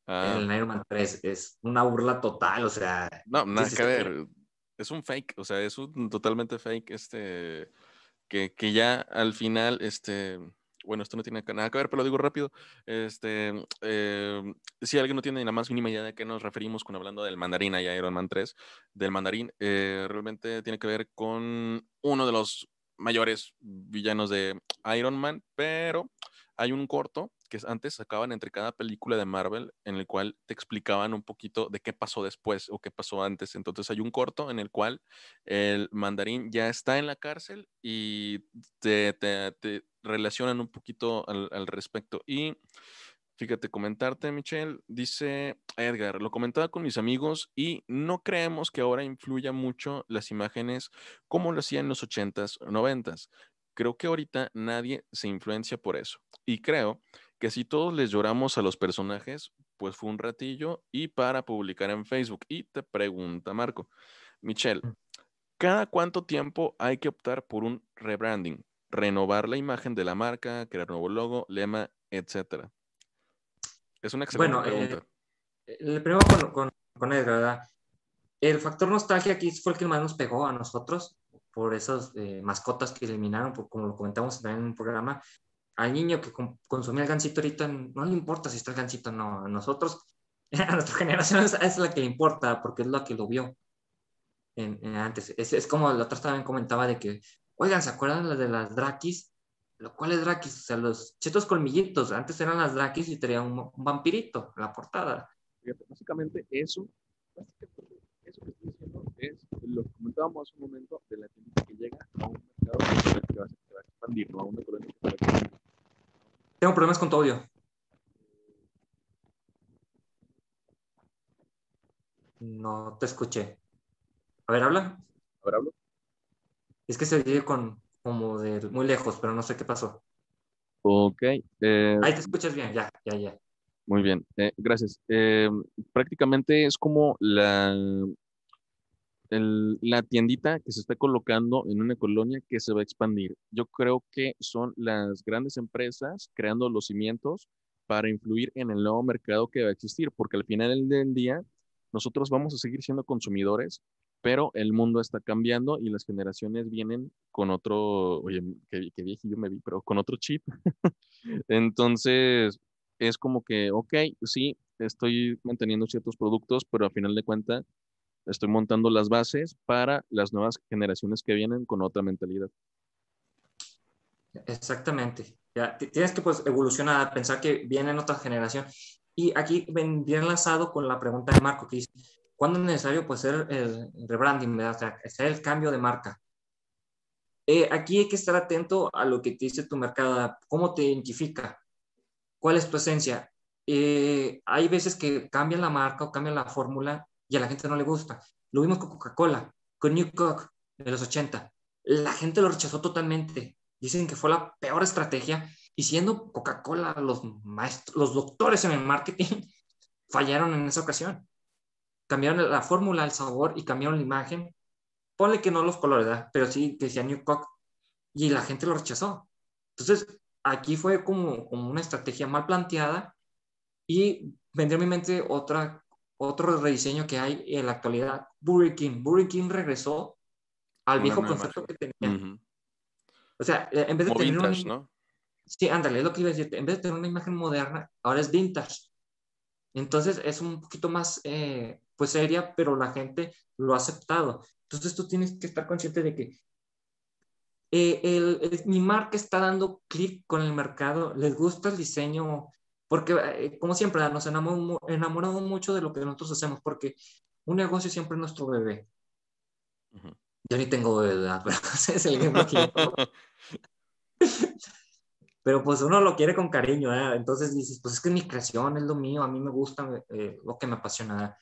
Ah. El Iron Man 3 es una burla total, o sea. No, nada que ver. Es un fake, o sea, es un totalmente fake, este, que, que ya al final, este, bueno, esto no tiene nada que ver, pero lo digo rápido. Este, eh, si alguien no tiene la más mínima idea de qué nos referimos con hablando del mandarín y Iron Man 3, del mandarín, eh, realmente tiene que ver con uno de los mayores villanos de Iron Man, pero hay un corto que antes sacaban entre cada película de Marvel en el cual te explicaban un poquito de qué pasó después o qué pasó antes. Entonces hay un corto en el cual el mandarín ya está en la cárcel y te, relacionan un poquito al, al, respecto. Y fíjate, comentarte, Michelle, dice Edgar, lo comentaba con mis amigos y no creemos que ahora influya mucho las imágenes como lo hacían en los 80s, 90s. Creo que ahorita nadie se influencia por eso. Y creo que si todos les lloramos a los personajes, pues fue un ratillo y para publicar en Facebook. Y te pregunta Marco, Michelle, mm. ¿cada cuánto tiempo hay que optar por un rebranding? Renovar la imagen de la marca, crear nuevo logo, lema, etcétera. Es una excelente bueno, pregunta. Eh, el primero con, con, con Edgar, ¿verdad? El factor nostalgia aquí fue el que más nos pegó a nosotros por esas eh, mascotas que eliminaron, por, como lo comentamos también en un programa, al niño que consumía el gansito ahorita no le importa si está el gansito o no. A nosotros, a nuestra generación, es, la que le importa porque es la que lo vio en, antes. Es, es, como la otra también comentaba de que, oigan, ¿se acuerdan de las Drakis? Lo cual es Drakis, o sea, los chetos colmillitos. Antes eran las Drakis y tenía un, vampirito en la portada. básicamente eso, básicamente eso que estoy diciendo es lo que comentábamos hace un momento de la tienda que llega a un mercado que va, a expandir, no a una colonia que va a expandir tengo problemas con tu audio. No te escuché. A ver, habla. A ver, hablo. Es que se oye con, como de muy lejos, pero no sé qué pasó. Ok. Eh, Ahí te escuchas bien, ya, ya, ya. Muy bien, eh, gracias. Eh, prácticamente es como la, la tiendita que se está colocando en una colonia que se va a expandir. Yo creo que son las grandes empresas creando los cimientos para influir en el nuevo mercado que va a existir, porque al final del día nosotros vamos a seguir siendo consumidores, pero el mundo está cambiando y las generaciones vienen con otro, oye, qué, me vi, pero con otro chip. Entonces, es como que, ok, sí, estoy manteniendo ciertos productos, pero al final de cuentas estoy montando las bases para las nuevas generaciones que vienen con otra mentalidad. Exactamente. Ya, tienes que pues, evolucionar, pensar que viene otra generación. Y aquí bien enlazado con la pregunta de Marco, que dice, ¿cuándo es necesario pues, hacer el rebranding, o sea, hacer el cambio de marca? Eh, aquí hay que estar atento a lo que te dice tu mercado, cómo te identifica, cuál es tu esencia. Eh, hay veces que cambian la marca o cambian la fórmula y a la gente no le gusta. Lo vimos con Coca-Cola, con New Coke de los 80. La gente lo rechazó totalmente. Dicen que fue la peor estrategia y siendo Coca-Cola los maestros, los doctores en el marketing fallaron en esa ocasión. Cambiaron la fórmula, el sabor y cambiaron la imagen. Ponle que no los colores, ¿verdad? pero sí decía New Coke y la gente lo rechazó. Entonces, aquí fue como, como una estrategia mal planteada y vendría a mi mente otra otro rediseño que hay en la actualidad, Burger King. Burger King regresó al viejo concepto que tenía. O sea, en vez de tener vintage, ¿no? Sí, ándale, es lo que iba a decir. En vez de tener una imagen moderna, ahora es vintage. Entonces es un poquito más, eh, pues, seria, pero la gente lo ha aceptado. Entonces tú tienes que estar consciente de que eh, mi marca está dando clic con el mercado, les gusta el diseño porque, eh, como siempre, nos enamoramos, enamoramos mucho de lo que nosotros hacemos, porque un negocio siempre es nuestro bebé. Yo ni tengo edad, pero es el ejemplo que Pero pues uno lo quiere con cariño, ¿eh? entonces dices, pues es que es mi creación, es lo mío, a mí me gusta eh, lo que me apasiona.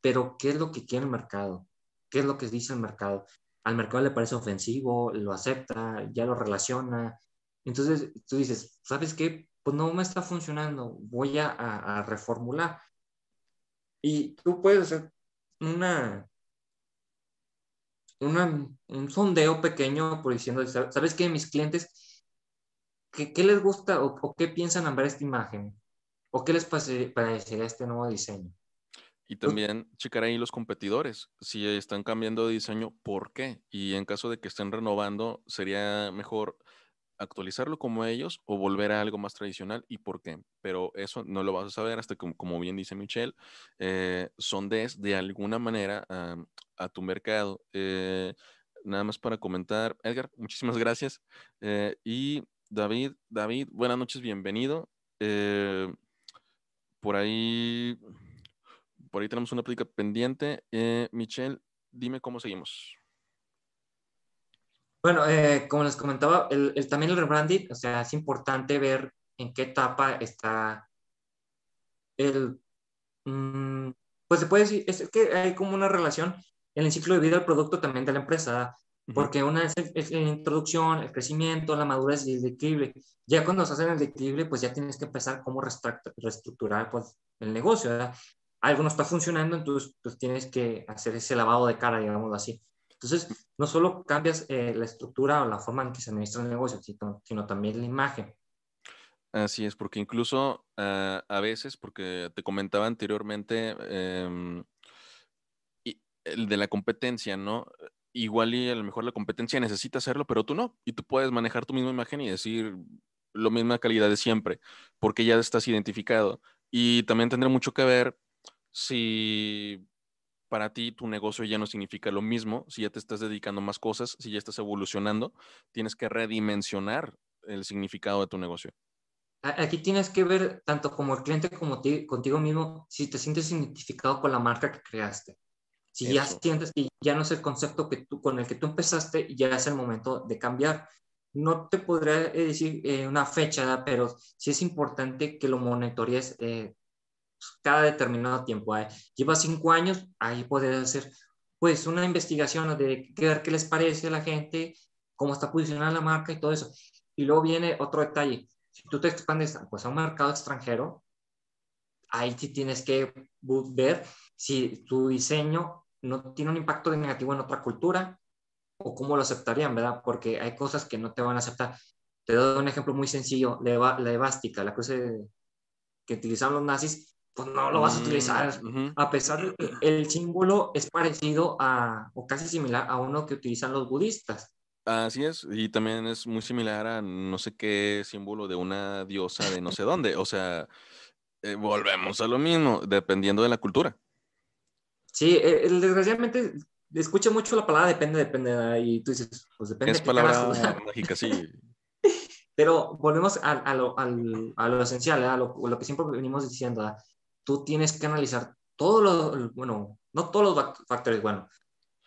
Pero, ¿qué es lo que quiere el mercado? ¿Qué es lo que dice el mercado? Al mercado le parece ofensivo, lo acepta, ya lo relaciona. Entonces tú dices, ¿sabes qué? Pues no me está funcionando, voy a, a reformular. Y tú puedes hacer una, un sondeo pequeño por diciendo, ¿sabes qué? Mis clientes, ¿qué, qué les gusta o, qué piensan ver esta imagen? ¿O qué les parecería este nuevo diseño? Y también checar ahí los competidores, si están cambiando de diseño, ¿por qué? Y en caso de que estén renovando, sería mejor actualizarlo como ellos o volver a algo más tradicional y por qué. Pero eso no lo vas a saber hasta que, como bien dice Michelle, eh, sondees de alguna manera a tu mercado. Eh, nada más para comentar, Edgar, muchísimas gracias. Eh, y David, David, buenas noches, bienvenido. Eh, por ahí, por ahí tenemos una plática pendiente. Michelle, dime cómo seguimos. Bueno, como les comentaba, el, también el rebranding, o sea, es importante ver en qué etapa está el... Mm, pues se puede decir, es que hay como una relación en el ciclo de vida del producto también de la empresa, porque una es, la introducción, el crecimiento, la madurez y el declive. Ya cuando se hace el declive, pues ya tienes que empezar cómo reestructurar pues, el negocio. Algo no está funcionando, entonces pues, tienes que hacer ese lavado de cara, digamos así. Entonces, no solo cambias eh, la estructura o la forma en que se administra el negocio, sino, sino también la imagen. Así es, porque incluso ah, a veces, porque te comentaba anteriormente, eh, el de la competencia, ¿no? Igual y a lo mejor la competencia necesita hacerlo, pero tú no. Y tú puedes manejar tu misma imagen y decir lo misma calidad de siempre, porque ya estás identificado. Y también tendrá mucho que ver si para ti tu negocio ya no significa lo mismo, si ya te estás dedicando más cosas, si ya estás evolucionando, tienes que redimensionar el significado de tu negocio. Aquí tienes que ver tanto como el cliente como contigo mismo si te sientes identificado con la marca que creaste. Si ya sientes que ya no es el concepto que tú, con el que tú empezaste, ya es el momento de cambiar. No te podré eh, decir eh, una fecha, pero sí es importante que lo monitorees eh, cada determinado tiempo. Lleva cinco años, ahí puedes hacer pues una investigación de ver qué les parece a la gente, cómo está posicionada la marca y todo eso. Y luego viene otro detalle. Si tú te expandes pues, a un mercado extranjero, ahí sí tienes que ver si tu diseño no tiene un impacto negativo en otra cultura o cómo lo aceptarían, ¿verdad? Porque hay cosas que no te van a aceptar. Te doy un ejemplo muy sencillo, la, la evástica, la cosa que utilizaban los nazis, pues no lo vas a utilizar, mm, a pesar de que el símbolo es parecido a, o casi similar a uno que utilizan los budistas. Así es, y también es muy similar a no sé qué símbolo de una diosa de no sé dónde, o sea, eh, volvemos a lo mismo, dependiendo de la cultura. Sí, eh, desgraciadamente escucha mucho la palabra depende, depende, y tú dices, pues depende. Es palabra mágica, sí. Pero volvemos a, a, lo, a lo, esencial, a lo, lo, que siempre venimos diciendo, tú tienes que analizar todos los, bueno, no todos los factores, bueno,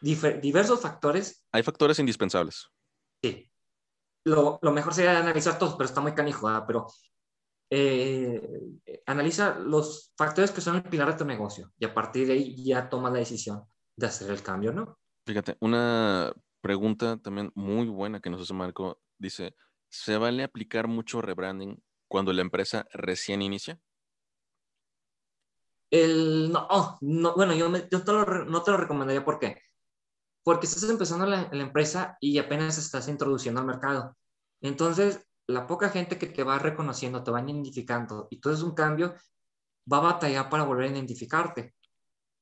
diversos factores. Hay factores indispensables. Sí. Lo, lo, mejor sería analizar todos, pero está muy canijo, pero eh, analiza los factores que son el pilar de tu negocio y a partir de ahí ya toma la decisión de hacer el cambio, ¿no? Fíjate, una pregunta también muy buena que nos hace Marco. Dice, ¿se vale aplicar mucho rebranding cuando la empresa recién inicia? El, no, no, bueno, yo, no te lo recomendaría. ¿Por qué? Porque estás empezando la, la empresa y apenas estás introduciendo al mercado. Entonces, la poca gente que te va reconociendo, te va identificando y todo es un cambio, va a batallar para volver a identificarte.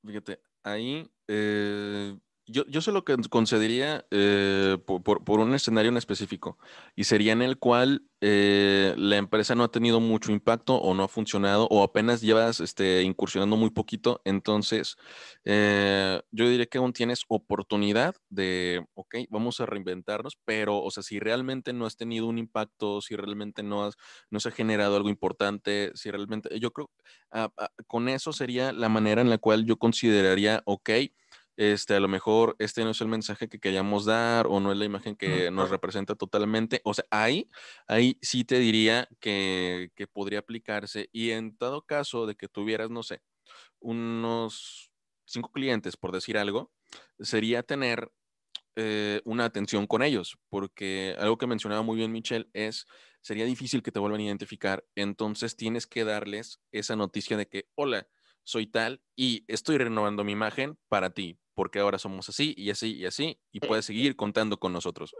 Fíjate, ahí eh, yo, yo se lo concedería eh, por, un escenario en específico y sería en el cual eh, la empresa no ha tenido mucho impacto o no ha funcionado o apenas llevas este, incursionando muy poquito. Entonces, eh, yo diría que aún tienes oportunidad de, ok, vamos a reinventarnos, pero, o sea, si realmente no has tenido un impacto, si realmente no, has, no se ha generado algo importante, si realmente, yo creo, ah, ah, con eso sería la manera en la cual yo consideraría, ok, este, a lo mejor este no es el mensaje que queríamos dar o no es la imagen que nos representa totalmente. O sea, ahí, ahí sí te diría que, que podría aplicarse y en todo caso de que tuvieras, no sé, unos cinco clientes, por decir algo, sería tener eh, una atención con ellos, porque algo que mencionaba muy bien Michelle es, sería difícil que te vuelvan a identificar, entonces tienes que darles esa noticia de que, hola, soy tal y estoy renovando mi imagen para ti, porque ahora somos así y así y así, y eh, puedes seguir contando con nosotros.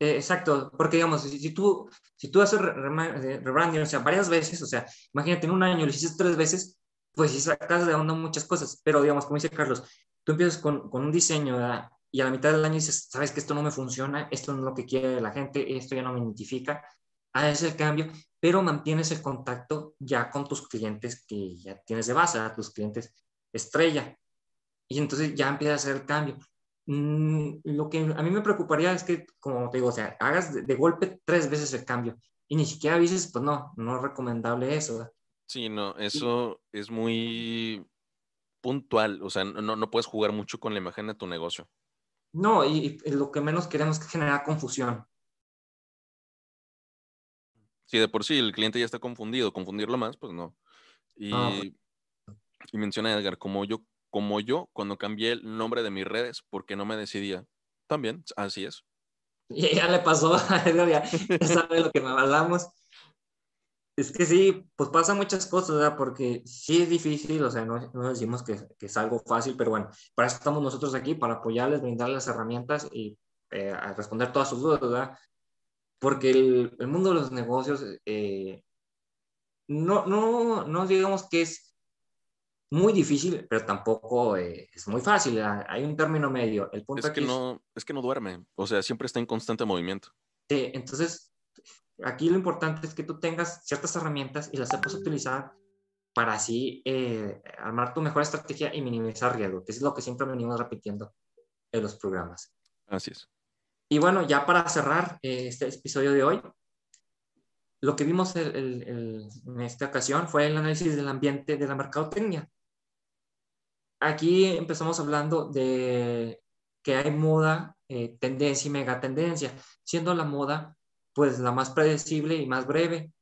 Eh, exacto, porque digamos, si, tú, si tú haces rebranding, o sea, varias veces, o sea, imagínate en un año lo hiciste tres veces, pues si sacas de onda muchas cosas, pero digamos, como dice Carlos, tú empiezas con, con un diseño y a la mitad del año dices, sabes que esto no me funciona, esto no es lo que quiere la gente, esto ya no me identifica, haces el cambio, pero mantienes el contacto ya con tus clientes que ya tienes de base, a tus clientes estrella. Y entonces ya empieza a hacer el cambio. Mm, lo que a mí me preocuparía es que, como te digo, o sea, hagas de, golpe tres veces el cambio y ni siquiera avises, pues no, no es recomendable eso. Sí, no, eso es muy puntual, o sea, no, no puedes jugar mucho con la imagen de tu negocio. No, y, y lo que menos queremos es generar confusión. Si de por sí el cliente ya está confundido, confundirlo más, pues no. Y, y menciona Edgar, como yo, como yo, cuando cambié el nombre de mis redes, porque no me decidía. También, así es. Y ya le pasó a Edgar, ya, sabe lo que me hablamos. Es que sí, pues pasan muchas cosas, ¿verdad? Porque sí es difícil, o sea, no, no decimos que, que, es algo fácil, pero bueno, para eso estamos nosotros aquí, para apoyarles, brindarles las herramientas y eh, responder todas sus dudas, ¿verdad? Porque el, mundo de los negocios eh, no, no, no digamos que es muy difícil, pero tampoco eh, es muy fácil. Ah, hay un término medio. El punto es que no, es que no duerme, o sea, siempre está en constante movimiento. Sí, entonces aquí lo importante es que tú tengas ciertas herramientas y las sepas utilizar para así eh, armar tu mejor estrategia y minimizar riesgo, que es lo que siempre venimos repitiendo en los programas. Así es. Y bueno, ya para cerrar eh, este episodio de hoy, lo que vimos en esta ocasión fue el análisis del ambiente de la mercadotecnia. Aquí empezamos hablando de que hay moda, eh, tendencia y megatendencia, siendo la moda pues la más predecible y más breve.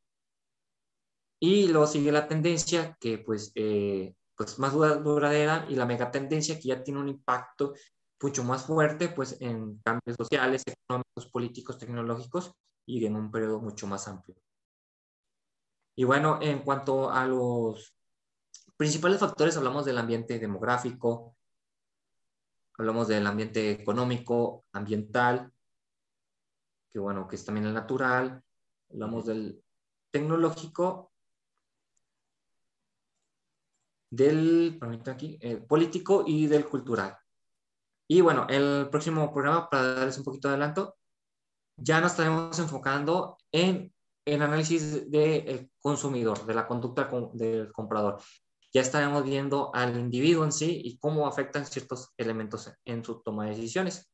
Y luego sigue la tendencia que pues, eh, pues más duradera y la megatendencia que ya tiene un impacto mucho más fuerte pues en cambios sociales, económicos, políticos, tecnológicos y en un periodo mucho más amplio. Y bueno, en cuanto a los principales factores, hablamos del ambiente demográfico, hablamos del ambiente económico, ambiental, que bueno, que es también el natural, hablamos del tecnológico, del aquí, eh, político y del cultural. Y bueno, el próximo programa, para darles un poquito de adelanto, ya nos estaremos enfocando en el análisis del consumidor, de la conducta del comprador. Ya estaremos viendo al individuo en sí y cómo afectan ciertos elementos en su toma de decisiones.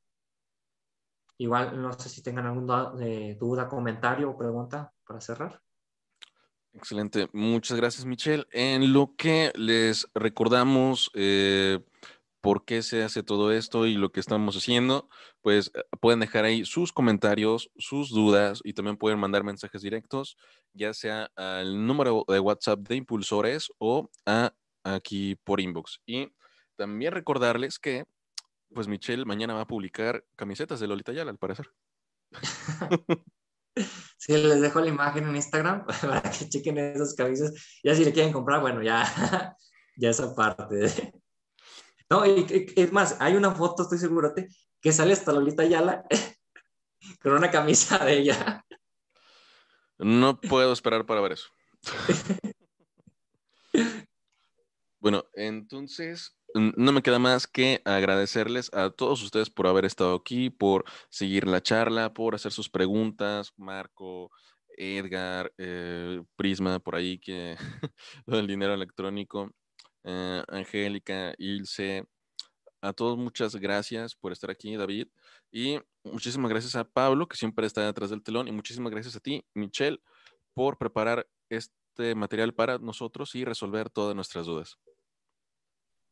Igual, no sé si tengan alguna eh, duda, comentario o pregunta para cerrar. Excelente. Muchas gracias, Michelle. En lo que les recordamos, eh, por qué se hace todo esto y lo que estamos haciendo, pues eh, pueden dejar ahí sus comentarios, sus dudas y también pueden mandar mensajes directos, ya sea al número de WhatsApp de Impulsores o a aquí por inbox. Y también recordarles que, pues Michelle mañana va a publicar camisetas de Lolita Yala, al parecer. Sí, les dejo la imagen en Instagram para que chequen esas camisas. Ya si le quieren comprar, bueno, ya, ya esa parte. No, es más, hay una foto, estoy seguro, que sale hasta Lolita Yala con una camisa de ella. No puedo esperar para ver eso. bueno, entonces, no me queda más que agradecerles a todos ustedes por haber estado aquí, por seguir la charla, por hacer sus preguntas, Marco, Edgar, eh, Prisma, por ahí que del dinero electrónico, eh, Angélica, Ilse, a todos muchas gracias por estar aquí, David, y muchísimas gracias a Pablo, que siempre está detrás del telón, y muchísimas gracias a ti, Michelle, por preparar este material para nosotros y resolver todas nuestras dudas.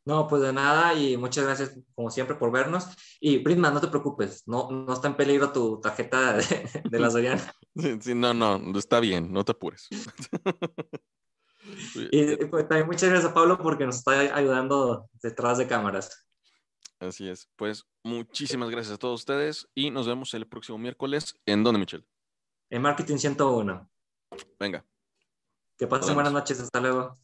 No, pues de nada y muchas gracias como siempre por vernos. Y Prisma, no te preocupes, no, no está en peligro tu tarjeta de, la Soriana. Sí, no, no, está bien, no te apures. y pues, también muchas gracias a Pablo porque nos está ayudando detrás de cámaras. Así es, pues muchísimas gracias a todos ustedes y nos vemos el próximo miércoles. ¿En dónde, Michelle? En Marketing 101. Venga. Que pasen buenas noches, hasta luego.